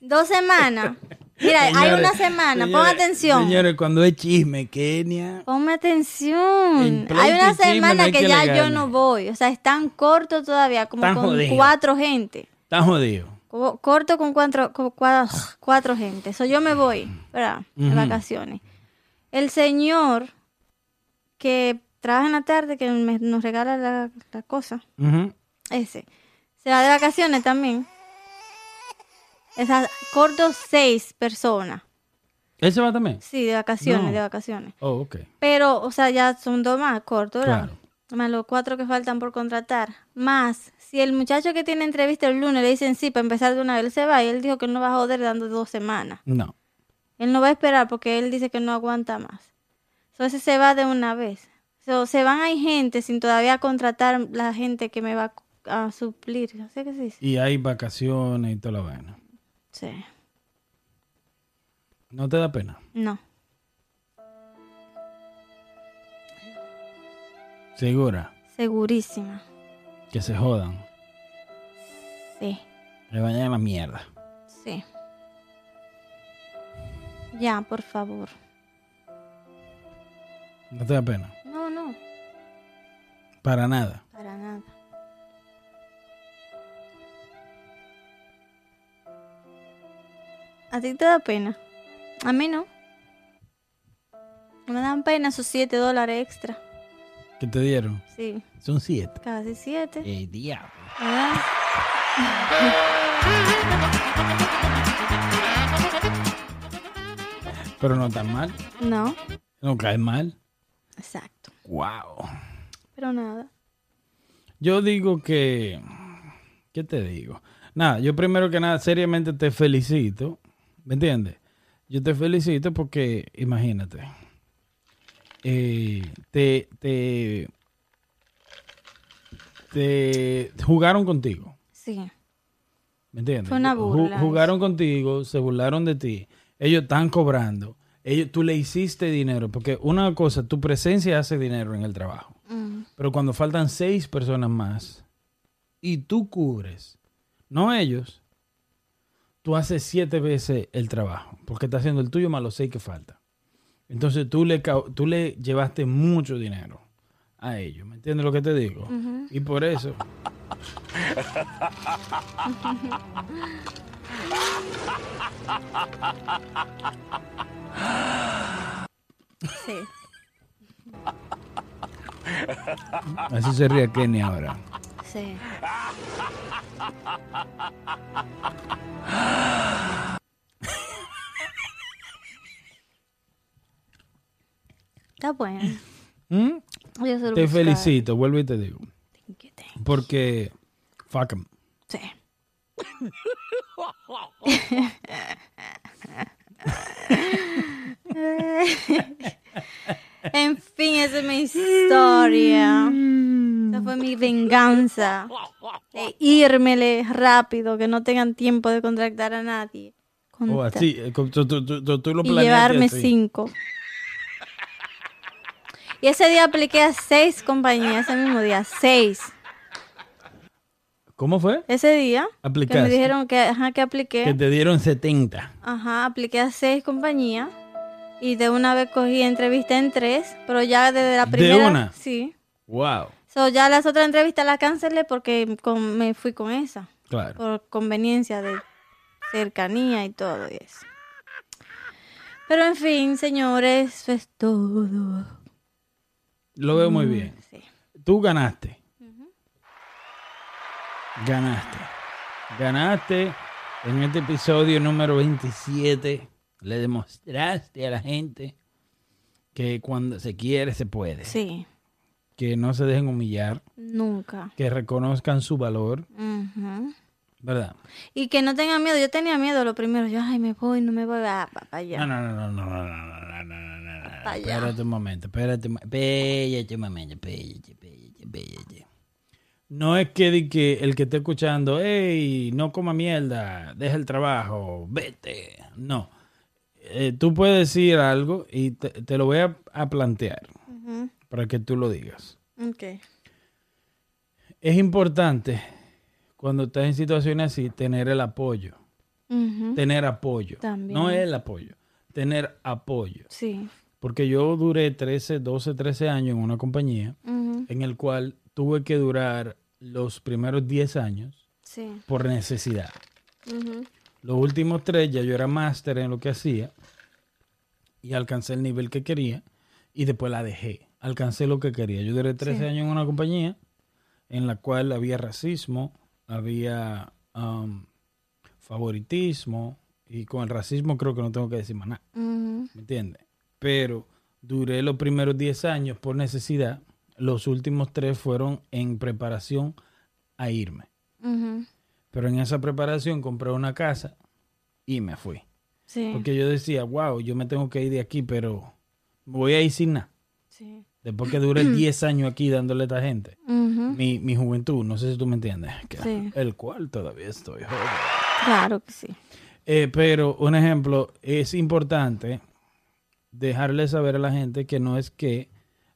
Dos semanas. Mira, hay una semana, pon atención. Señores, cuando es chisme, Kenia. Ponme atención. Hay una no semana hay que que ya yo no voy. O sea, están cortos todavía, como con cuatro gente. Está jodido. Como Corto con cuatro, con cua- cuatro, gente. Eso yo me voy, ¿verdad? De vacaciones. El señor que trabaja en la tarde, que me- nos regala la, la cosa, ese, se va de vacaciones también. Esas, corto seis personas. ¿Él se va también? Sí, de vacaciones, No. de vacaciones. Oh, ok. Pero, o sea, ya son dos más cortos, ¿verdad? Claro. Más los cuatro que faltan por contratar. Más, si el muchacho que tiene entrevista el lunes le dicen sí para empezar de una vez, él se va y él dijo que no va a joder dando dos semanas. No. Él no va a esperar porque él dice que no aguanta más. Entonces se va de una vez. So, se van hay gente sin todavía contratar la gente que me va a suplir. ¿Sé qué se dice? Y hay vacaciones y toda la vaina. Sí. ¿No te da pena? No. Segura. Segurísima. Que se jodan. Sí. Le vayan a la mierda. Sí. Ya, por favor. ¿No te da pena? Para nada. Para nada. ¿A ti te da pena? A mí no. Me dan pena esos 7 dólares extra. ¿Qué te dieron? Sí, Son siete. casi 7. ¡Eh, diablo! ¿Verdad? Pero no tan mal. No, No cae mal. exacto. Wow. Pero nada. Yo digo que... ¿Qué te digo? Nada, yo primero que nada, seriamente te felicito. ¿Me entiendes? Yo te felicito porque, imagínate, eh, te, te, te jugaron contigo. Sí, ¿Me entiendes? Fue una Ju- burla jugaron contigo, se burlaron de ti. Ellos están cobrando. Ellos, tú le hiciste dinero. Porque una cosa, tu presencia hace dinero en el trabajo. Mm, Pero cuando faltan seis personas más y tú cubres, no ellos, tú haces siete veces el trabajo. Porque estás haciendo el tuyo más los seis que faltan. Entonces tú le, tú le llevaste mucho dinero a ellos. ¿Me entiendes lo que te digo? Y por eso. Sí. Así se ríe Kenny ahora. Sí. Está bueno. ¿Mm? Se lo Te buscar. felicito, vuelvo y te digo. Thank you, thank you. Porque. Fuck 'em. Sí. en fin, esa es mi historia. Esa fue mi venganza. De írmele rápido, que no tengan tiempo de contratar a nadie. O Contra- así, como tú, tú- tú- tú lo y llevarme así. cinco. Y ese día apliqué a seis compañías, ese mismo día, seis. ¿Cómo fue? Ese día que Aplicaste. me dijeron que, ajá, que apliqué. Que te dieron 70. Ajá, apliqué a seis compañías y de una vez cogí entrevista en tres, pero ya desde la ¿De primera. una? Sí. Wow. So, ya las otras entrevistas las cancelé porque con- me fui con esa, Claro. por conveniencia de cercanía y todo y eso. Pero en fin, señores, eso es todo. Lo veo muy Mm, bien. sí. Tú ganaste. Ganaste. Ganaste en este episodio número 27. Le demostraste a la gente que cuando se quiere se puede. Sí, Que no se dejen humillar. nunca. Que reconozcan su valor. Ujú. ¿Verdad? Y que no tengan miedo. Yo tenía miedo lo primero. Yo, ay, me voy, no me voy. Ah, para allá. No, no, no, no, no, no, no, no, no, no. Espérate un momento, espérate, espérate un momento, espérate, espérate, espérate. No es que, di que el que esté escuchando, hey, no coma mierda, deja el trabajo, vete. No. Eh, tú puedes decir algo y te, te lo voy a, a plantear para que tú lo digas. Ok. Es importante cuando estás en situaciones así tener el apoyo. Tener apoyo. También. No el apoyo, tener apoyo. Sí. Porque yo duré 13, 12, 13 años en una compañía en el cual tuve que durar los primeros 10 años Sí. por necesidad. Ujú. Los últimos tres ya yo era máster en lo que hacía y alcancé el nivel que quería y después la dejé. Alcancé lo que quería. Yo duré 13 Sí. años en una compañía en la cual había racismo, había um, favoritismo y con el racismo creo que no tengo que decir más nada. ¿Me entiendes? Pero duré los primeros 10 años por necesidad. Los últimos tres fueron en preparación a irme. Pero en esa preparación compré una casa y me fui. Sí. Porque yo decía, wow, yo me tengo que ir de aquí, pero me voy a ir sin nada. Sí. Después que duré 10 años aquí dándole a esta gente. Mi, mi juventud, no sé si tú me entiendes. que- Sí. El cual todavía estoy joven. Claro que sí. Eh, pero un ejemplo, es importante dejarle saber a la gente que no es que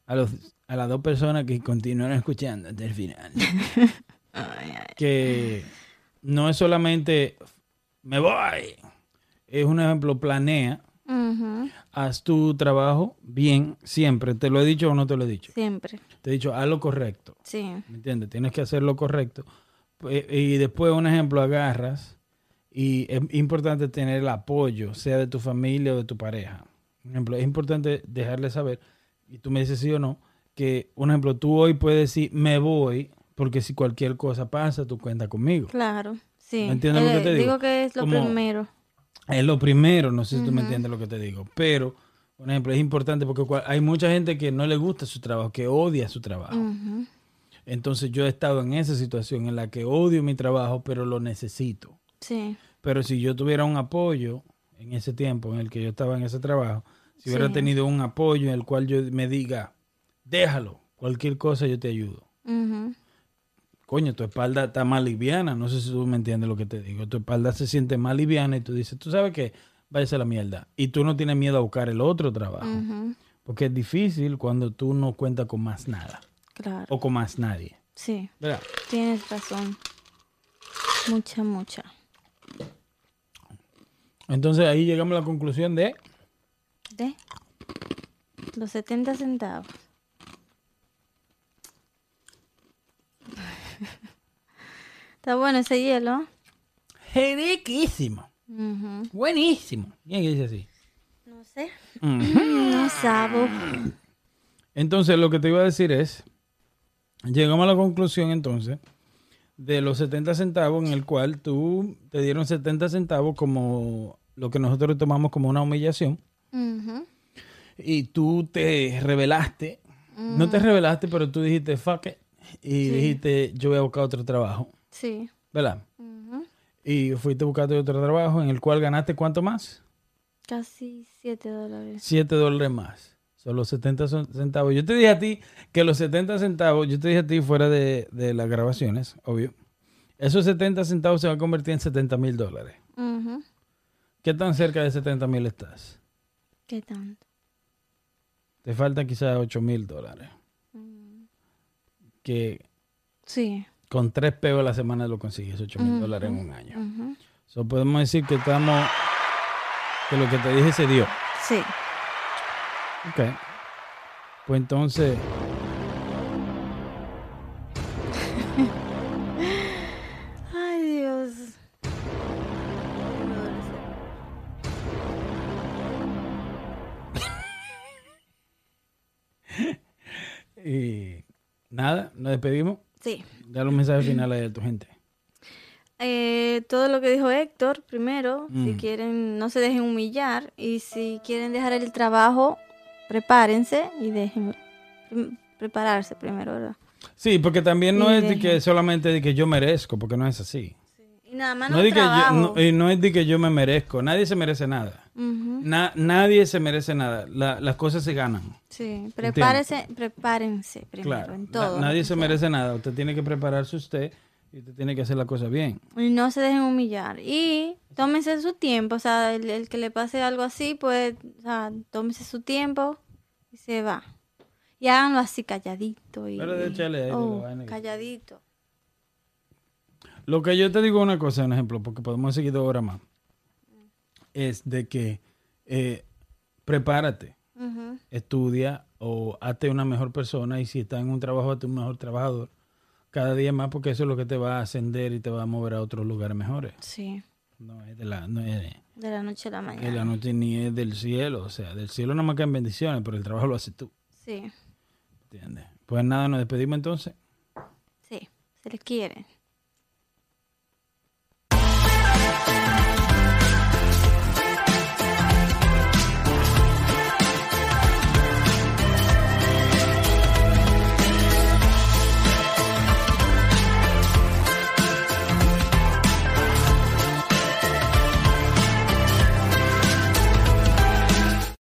a, los, a las dos personas que continúan escuchando hasta el final, que no es solamente me voy, es un ejemplo, planea, haz tu trabajo bien siempre, te lo he dicho o no te lo he dicho, Siempre. te he dicho haz lo correcto, Sí. ¿me entiendes? Tienes que hacer lo correcto Pues, y después un ejemplo agarras y es importante tener el apoyo, sea de tu familia o de tu pareja. Por ejemplo, es importante dejarle saber, y tú me dices sí o no, que, un ejemplo, tú hoy puedes decir, me voy, porque si cualquier cosa pasa, tú cuentas conmigo. Claro. Sí. ¿Me entiendes lo que Eh, te digo? Digo que es lo Como- primero. Es lo primero, no sé si tú me entiendes lo que te digo, pero, por ejemplo, es importante porque hay mucha gente que no le gusta su trabajo, que odia su trabajo. Entonces yo he estado en esa situación en la que odio mi trabajo, pero lo necesito. Sí. Pero si yo tuviera un apoyo en ese tiempo en el que yo estaba en ese trabajo, si hubiera Sí. tenido un apoyo en el cual yo me diga, déjalo, cualquier cosa yo te ayudo. Coño, tu espalda está más liviana, no sé si tú me entiendes lo que te digo. Tu espalda se siente más liviana y tú dices, tú sabes que váyase a la mierda. Y tú no tienes miedo a buscar el otro trabajo. Porque es difícil cuando tú no cuentas con más nada Claro. o con más nadie. Sí. ¿Verdad? Tienes razón. Mucha, mucha. Entonces ahí llegamos a la conclusión de De los 70 centavos. Está bueno ese hielo. Riquísimo. Buenísimo. ¿Quién dice así? No sé. Ujú. No sabo. Entonces, lo que te iba a decir es, llegamos a la conclusión entonces de los 70 centavos en el cual tú te dieron 70 centavos como lo que nosotros tomamos como una humillación y tú te revelaste, no te revelaste, pero tú dijiste fuck it y dijiste yo voy a buscar otro trabajo, Sí. ¿verdad? Ujú. Y fuiste a buscarte otro trabajo en el cual ganaste cuánto más? Casi 7 dólares. 7 dólares más. Son los 70 son- centavos. Yo te dije a ti que los 70 centavos, yo te dije a ti fuera de, de las grabaciones, obvio. Esos 70 centavos se van a convertir en 70 mil dólares. Ujú. ¿Qué tan cerca de 70 mil estás? ¿Qué tanto? Te faltan quizás 8 mil dólares. Que Sí. Con tres pesos a la semana lo consigues, 8 mil dólares en un año. Ujú. So, podemos decir que estamos, que lo que te dije se dio. Sí. Ok. Pues entonces, Ay, Dios. y nada, nos despedimos. Sí. Da los mensajes finales de tu gente. Eh, todo lo que dijo Héctor, primero, si Mm. quieren, no se dejen humillar y si quieren dejar el trabajo, prepárense y dejen prepararse primero, ¿verdad? Sí, porque también no Y es de que solamente de que yo merezco, porque no es así. Y nada más No, no, es de que yo, no, y no es de que yo me merezco. Nadie se merece nada. Na- nadie se merece nada. La- las cosas se ganan. Sí, prepárense, prepárense primero Claro. en Na- todo. nadie se sea. merece nada. Usted tiene que prepararse usted y usted tiene que hacer la cosa bien. Y no se dejen humillar. Y tómense su tiempo. O sea, el, el que le pase algo así, pues, o sea, tómese su tiempo y se va. Y háganlo así calladito. Y, Pero de échale aire, Oh, calladito. Lo que yo te digo una cosa, un ejemplo, porque podemos seguir dos horas más, es de que eh, prepárate, estudia o hazte una mejor persona y si estás en un trabajo, hazte un mejor trabajador cada día más porque eso es lo que te va a ascender y te va a mover a otros lugares mejores. Sí, No es de la, no es de la noche a la de mañana. la noche ni es del cielo, o sea, del cielo no más caen bendiciones, pero el trabajo lo haces tú, Sí, ¿entiendes? Pues nada, nos despedimos entonces. sí, se les quiere.